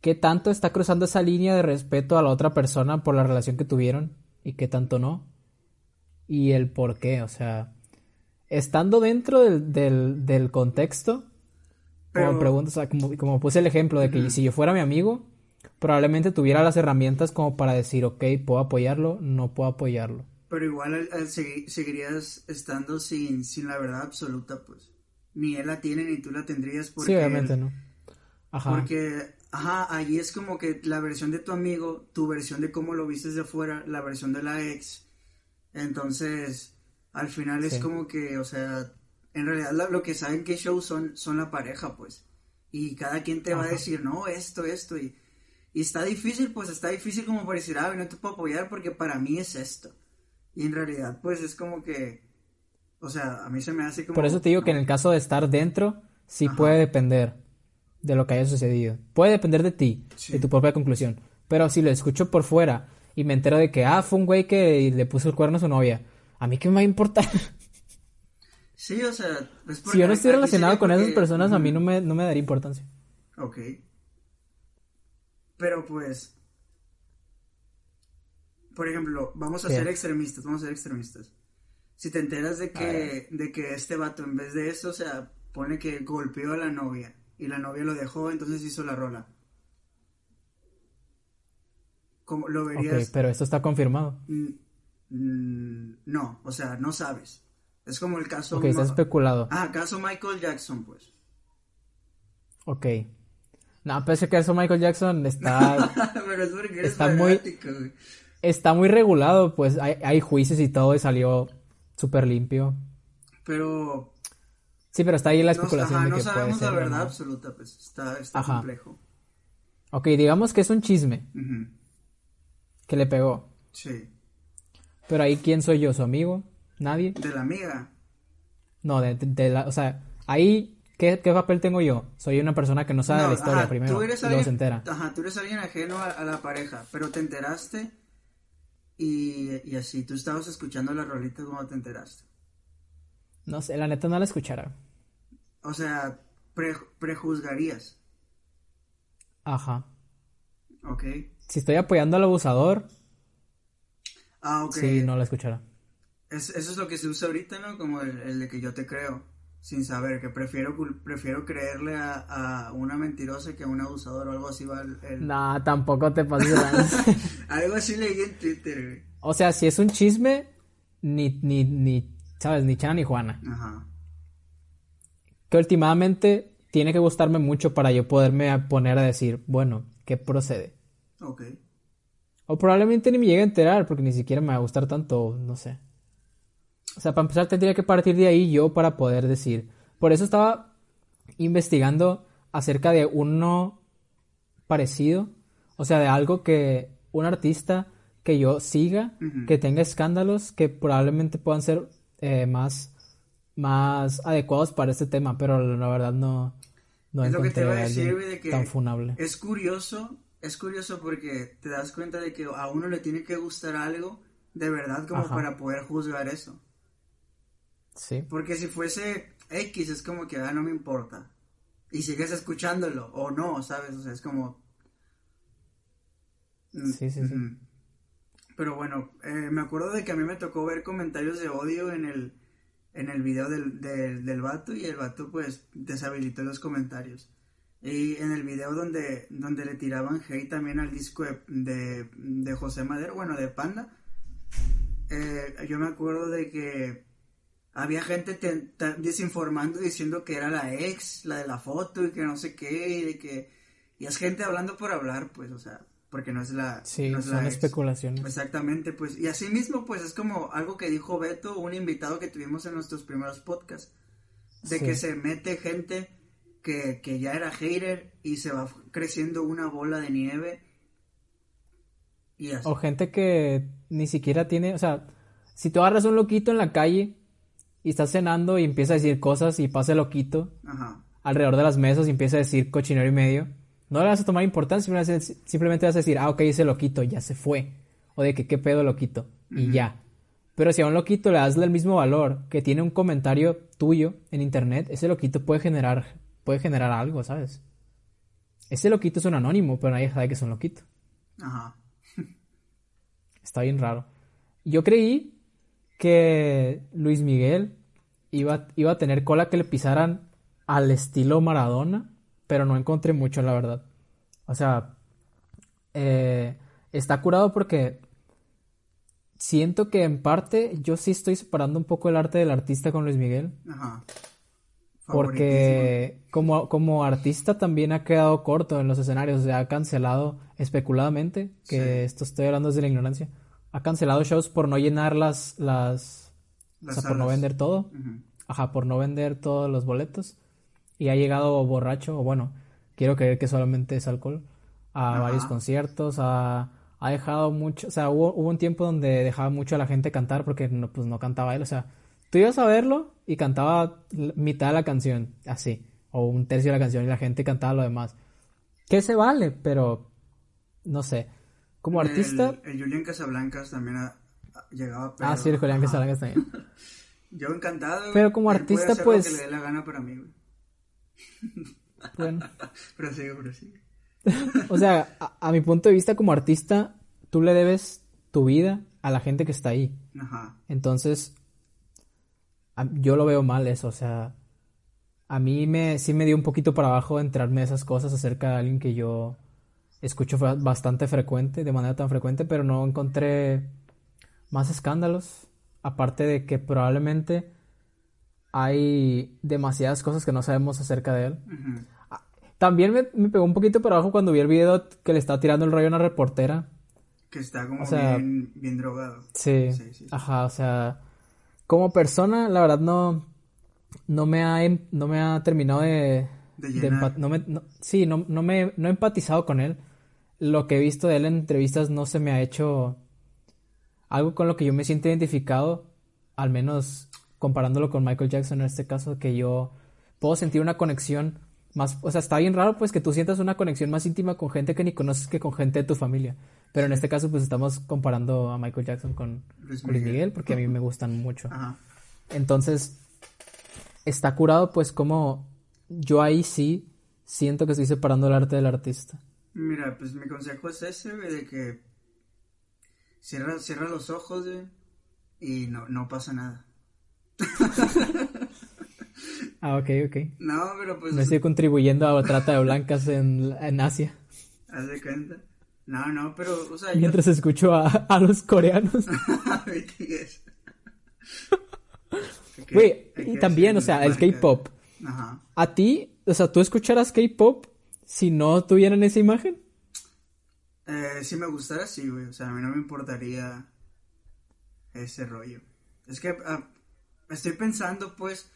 qué tanto está cruzando esa línea de respeto a la otra persona por la relación que tuvieron y qué tanto no. Y el por qué, o sea, estando dentro del, del, del contexto, como pregunto, o sea, como, como, puse el ejemplo de que si yo fuera mi amigo, probablemente tuviera las herramientas como para decir, ok, puedo apoyarlo, no puedo apoyarlo. Pero igual seguirías estando sin, sin la verdad absoluta, pues. Ni él la tiene ni tú la tendrías porque... Sí, obviamente no. Ajá. Porque, ajá, allí es como que la versión de tu amigo, tu versión de cómo lo viste de fuera, la versión de la ex. Entonces, al final es como que, o sea, en realidad lo, que saben que show son, son la pareja, pues. Y cada quien te va a decir, no, esto, esto, y y está difícil, pues está difícil como para decir, ah, no te puedo apoyar porque para mí es esto. Y en realidad, pues es como que, o sea, a mí se me hace como... Por eso te digo que en el caso de estar dentro, sí puede depender de lo que haya sucedido. Puede depender de ti, de tu propia conclusión. Pero si lo escucho por fuera y me entero de que, ah, fue un güey que le puso el cuerno a su novia, ¿a mí qué me va a importar? Sí, o sea, si yo no estoy relacionado con esas personas, a mí no me, no me daría importancia. Ok. Pero pues, por ejemplo, vamos a ser extremistas, vamos a ser extremistas. Si te enteras de que, de que este vato en vez de eso, o sea, pone que golpeó a la novia y la novia lo dejó, entonces hizo la rola. ¿Cómo lo verías? Ok, pero esto está confirmado. Mm, mm, no, o sea, no sabes. Es como el caso... Ok, está especulado. Ah, caso Michael Jackson, pues. Ok. No, pese que eso Michael Jackson está. Pero es porque eres está muy. Está muy regulado, pues hay, hay juicios y todo y salió súper limpio. Pero. Sí, pero está ahí la especulación de que no sabemos la verdad absoluta, pues está, está complejo. Ok, digamos que es un chisme. Que le pegó. Sí. Pero ahí, ¿quién soy yo? ¿Su amigo? ¿Nadie? De la amiga. No, de, de la. O sea, ahí ¿Qué, papel tengo yo? Soy una persona que no sabe la historia primero. Tú eres alguien, se entera. Ajá, tú eres alguien ajeno a, la pareja, pero te enteraste y, y, así, tú estabas escuchando la rolita cuando te enteraste. No sé, la neta no la escuchara. O sea, prejuzgarías. Ajá. Ok. Si estoy apoyando al abusador. Ah, ok. Sí, no la escuchará. Es, eso es lo que se usa ahorita, ¿no? Como el, el de que yo te creo, sin saber, que prefiero, prefiero creerle a, a una mentirosa que a un abusador o algo así va el... Nah, tampoco te pases. Algo así leí en Twitter, güey. O sea, si es un chisme, ni, ni, ni, ¿sabes? Ni Chana ni Juana. Ajá. Que últimamente tiene que gustarme mucho para yo poderme poner a decir, bueno, ¿qué procede? Ok. O probablemente ni me llegue a enterar porque ni siquiera me va a gustar tanto, no sé. O sea, para empezar tendría que partir de ahí yo para poder decir. Por eso estaba investigando acerca de uno parecido, o sea, de algo que un artista que yo siga, que tenga escándalos que probablemente puedan ser eh, más, más adecuados para este tema, pero la verdad no, no es lo que te iba a decir, de que tan funable. es curioso, es curioso porque te das cuenta de que a uno le tiene que gustar algo de verdad como Ajá. para poder juzgar eso. Sí. Porque si fuese X es como que, ah, no me importa. Y sigues escuchándolo, o no, ¿sabes? O sea, es como... Mm, Sí, sí, sí. Pero bueno, eh, me acuerdo de que a mí me tocó ver comentarios de odio en el, en el video del, del, del vato y el vato pues deshabilitó los comentarios. Y en el video donde, donde le tiraban hate también al disco de, de, de José Madero, bueno, de Panda, eh, yo me acuerdo de que había gente te- ta- desinformando diciendo que era la ex, la de la foto y que no sé qué, y de que... Y es gente hablando por hablar, pues, o sea, porque no es la... Sí, no es la son ex. especulaciones. Exactamente, pues, y así mismo, pues, es como algo que dijo Beto, un invitado que tuvimos en nuestros primeros podcasts, de Sí. que se mete gente que, que ya era hater y se va creciendo una bola de nieve y así. O gente que ni siquiera tiene, o sea, si tú agarras un loquito en la calle y estás cenando y empieza a decir cosas y pasa el loquito Ajá, alrededor de las mesas y empieza a decir cochinero y medio, no le vas a tomar importancia, simplemente vas a- simplemente vas a decir, ah, ok, ese loquito ya se fue. O de que qué pedo loquito. Y ya. Pero si a un loquito le das el mismo valor que tiene un comentario tuyo en internet, ese loquito puede generar, puede generar algo, ¿sabes? Ese loquito es un anónimo, pero nadie sabe que es un loquito. ajá, Está bien raro. Yo creí que Luis Miguel iba, iba a tener cola que le pisaran al estilo Maradona, pero no encontré mucho, la verdad. O sea, eh, está curado porque siento que en parte yo sí estoy separando un poco el arte del artista con Luis Miguel. ajá. Porque como, como artista también ha quedado corto en los escenarios, o sea, ha cancelado especuladamente, que Sí. esto estoy hablando desde la ignorancia, ha cancelado shows por no llenar las, las, o sea, por no vender todo, Ujú. ajá, por no vender todos los boletos, y ha llegado borracho, o bueno, quiero creer que solamente es alcohol, a Ajá. varios conciertos, ha, ha dejado mucho, o sea, hubo, hubo un tiempo donde dejaba mucho a la gente cantar porque no, pues no cantaba él, o sea, tú ibas a verlo y cantaba mitad de la canción, así, o un tercio de la canción y la gente cantaba lo demás. Que se vale, pero no sé. Como artista, El, el Julián Casablancas también ha- ha- llegaba ah, pedo. sí, el Julián. Casablancas también. Yo encantado. Pero como artista, hacer pues- Lo que le dé la gana para mí, güey. Bueno. Prosigue, prosigue. O sea, a, a mi punto de vista como artista, tú le debes tu vida a la gente que está ahí. Ajá. Entonces, a- yo lo veo mal eso, o sea, a mí me, sí me dio un poquito para abajo entrarme esas cosas acerca de alguien que yo escucho bastante frecuente, de manera tan frecuente, pero no encontré más escándalos, aparte de que probablemente hay demasiadas cosas que no sabemos acerca de él. Ujú. También me, me pegó un poquito para abajo cuando vi el video que le estaba tirando el rollo a una reportera. Que está como O sea- bien, bien drogado. Sí, Sí, sí, sí. ajá, o sea, como persona, la verdad no, no me ha, em- no me ha terminado de, De de no me, no- sí, no, no me, no he empatizado con él. Lo que he visto de él en entrevistas no se me ha hecho algo con lo que yo me siento identificado, al menos comparándolo con Michael Jackson en este caso, que yo puedo sentir una conexión más, o sea, está bien raro pues que tú sientas una conexión más íntima con gente que ni conoces que con gente de tu familia. Pero en este caso pues estamos comparando a Michael Jackson con Luis con Luis Miguel. Miguel porque a mí me gustan mucho. Ajá. Entonces, está curado pues como yo ahí sí siento que estoy separando el arte del artista. Mira, pues mi consejo es ese, güey, de que cierra, cierra los ojos, güey, y no, no pasa nada. ah, ok, ok. No, pero pues... Me estoy contribuyendo a la trata de blancas en, en Asia. ¿Haz de cuenta? No, no, pero, o sea... Mientras escucho a, a los coreanos. Güey, y también, o sea, el K-pop. Ajá. ¿A ti, o sea, tú escucharas K-pop si no tuvieran esa imagen? Eh, si me gustara, sí, güey. O sea, a mí no me importaría ese rollo. Es que ah, estoy pensando, pues,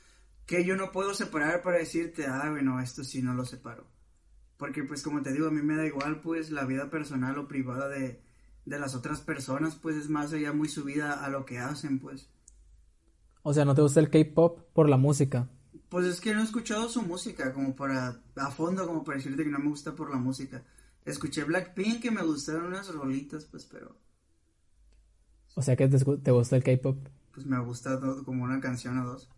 que yo no puedo separar para decirte, ah, bueno, esto sí no lo separo. Porque, pues, como te digo, a mí me da igual, pues, la vida personal o privada de, de las otras personas, pues, es más allá muy subida a lo que hacen, pues. O sea, ¿no te gusta el K-pop por la música? Pues es que no he escuchado su música, como para, a fondo, como para decirte que no me gusta por la música. Escuché Blackpink que me gustaron unas rolitas, pues, pero... O sea que te, te gusta el K-pop. Pues me gusta como una canción o dos.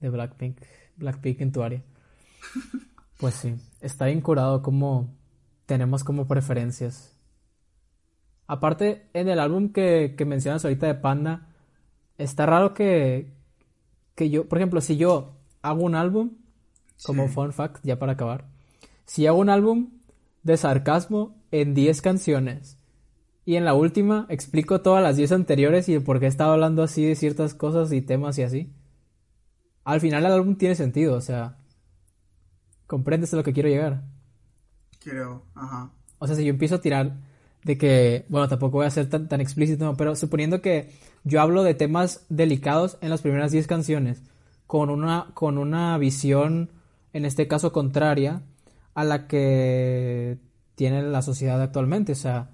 De Blackpink. Blackpink en tu área. pues sí, está bien curado como tenemos como preferencias. Aparte, en el álbum que, que mencionas ahorita de Panda, está raro que, que yo, por ejemplo, si yo hago un álbum, como fun fact, ya para acabar, si hago un álbum de sarcasmo en 10 canciones y en la última explico todas las 10 anteriores y por qué estaba hablando así de ciertas cosas y temas y así, al final el álbum tiene sentido, o sea, comprendes a lo que quiero llegar. Creo, ajá. O sea, si yo empiezo a tirar de que, bueno, tampoco voy a ser tan, tan explícito, pero suponiendo que yo hablo de temas delicados en las primeras 10 canciones, con una, con una visión, en este caso, contraria a la que tiene la sociedad actualmente, o sea,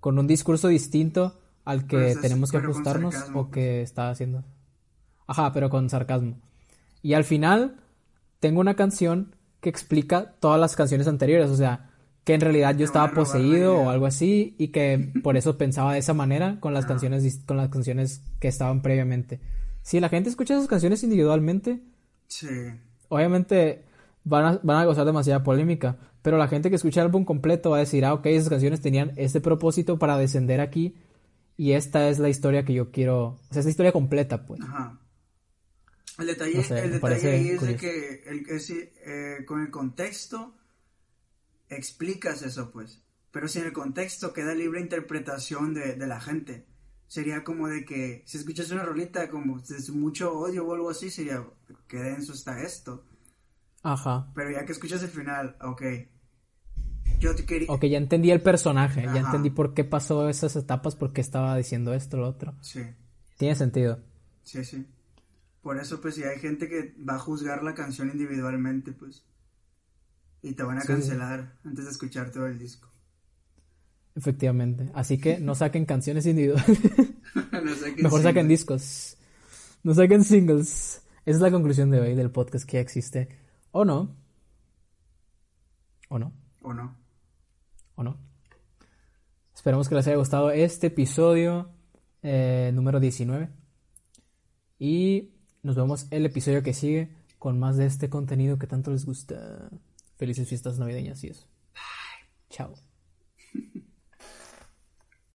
con un discurso distinto al que tenemos que ajustarnos o que pues. está haciendo. Ajá, pero con sarcasmo. Y al final tengo una canción que explica todas las canciones anteriores, o sea, que en realidad yo estaba poseído o algo así y que por eso pensaba de esa manera con las canciones con las canciones que estaban previamente. Si la gente escucha esas canciones individualmente, sí. obviamente van a, van a gozar demasiada polémica, pero la gente que escucha el álbum completo va a decir, ah, ok, esas canciones tenían este propósito para descender aquí y esta es la historia que yo quiero, o sea, es la historia completa, pues. Ajá. El detalle, el detalle ahí es de que el, eh, con el contexto explicas eso, pues. Pero si en el contexto queda libre interpretación de, la gente, sería como de que si escuchas una rolita como es mucho odio o algo así, sería que denso está esto. Ajá. Pero ya que escuchas el final, ok. Yo te quería. Ok, ya entendí el personaje, ya entendí por qué pasó esas etapas, por qué estaba diciendo esto, lo otro. Sí. Tiene sentido. Sí, sí. Por eso, pues, si hay gente que va a juzgar la canción individualmente, pues. Y te van a cancelar antes de escuchar todo el disco. Efectivamente. Así que no saquen canciones individuales. Mejor saquen discos. No saquen singles. Esa es la conclusión de hoy del podcast que ya existe. ¿O no? ¿O no? ¿O no? ¿O no? Esperamos que les haya gustado este episodio eh, número 19. Y nos vemos el episodio que sigue con más de este contenido que tanto les gusta. Felices fiestas navideñas y eso. Chao.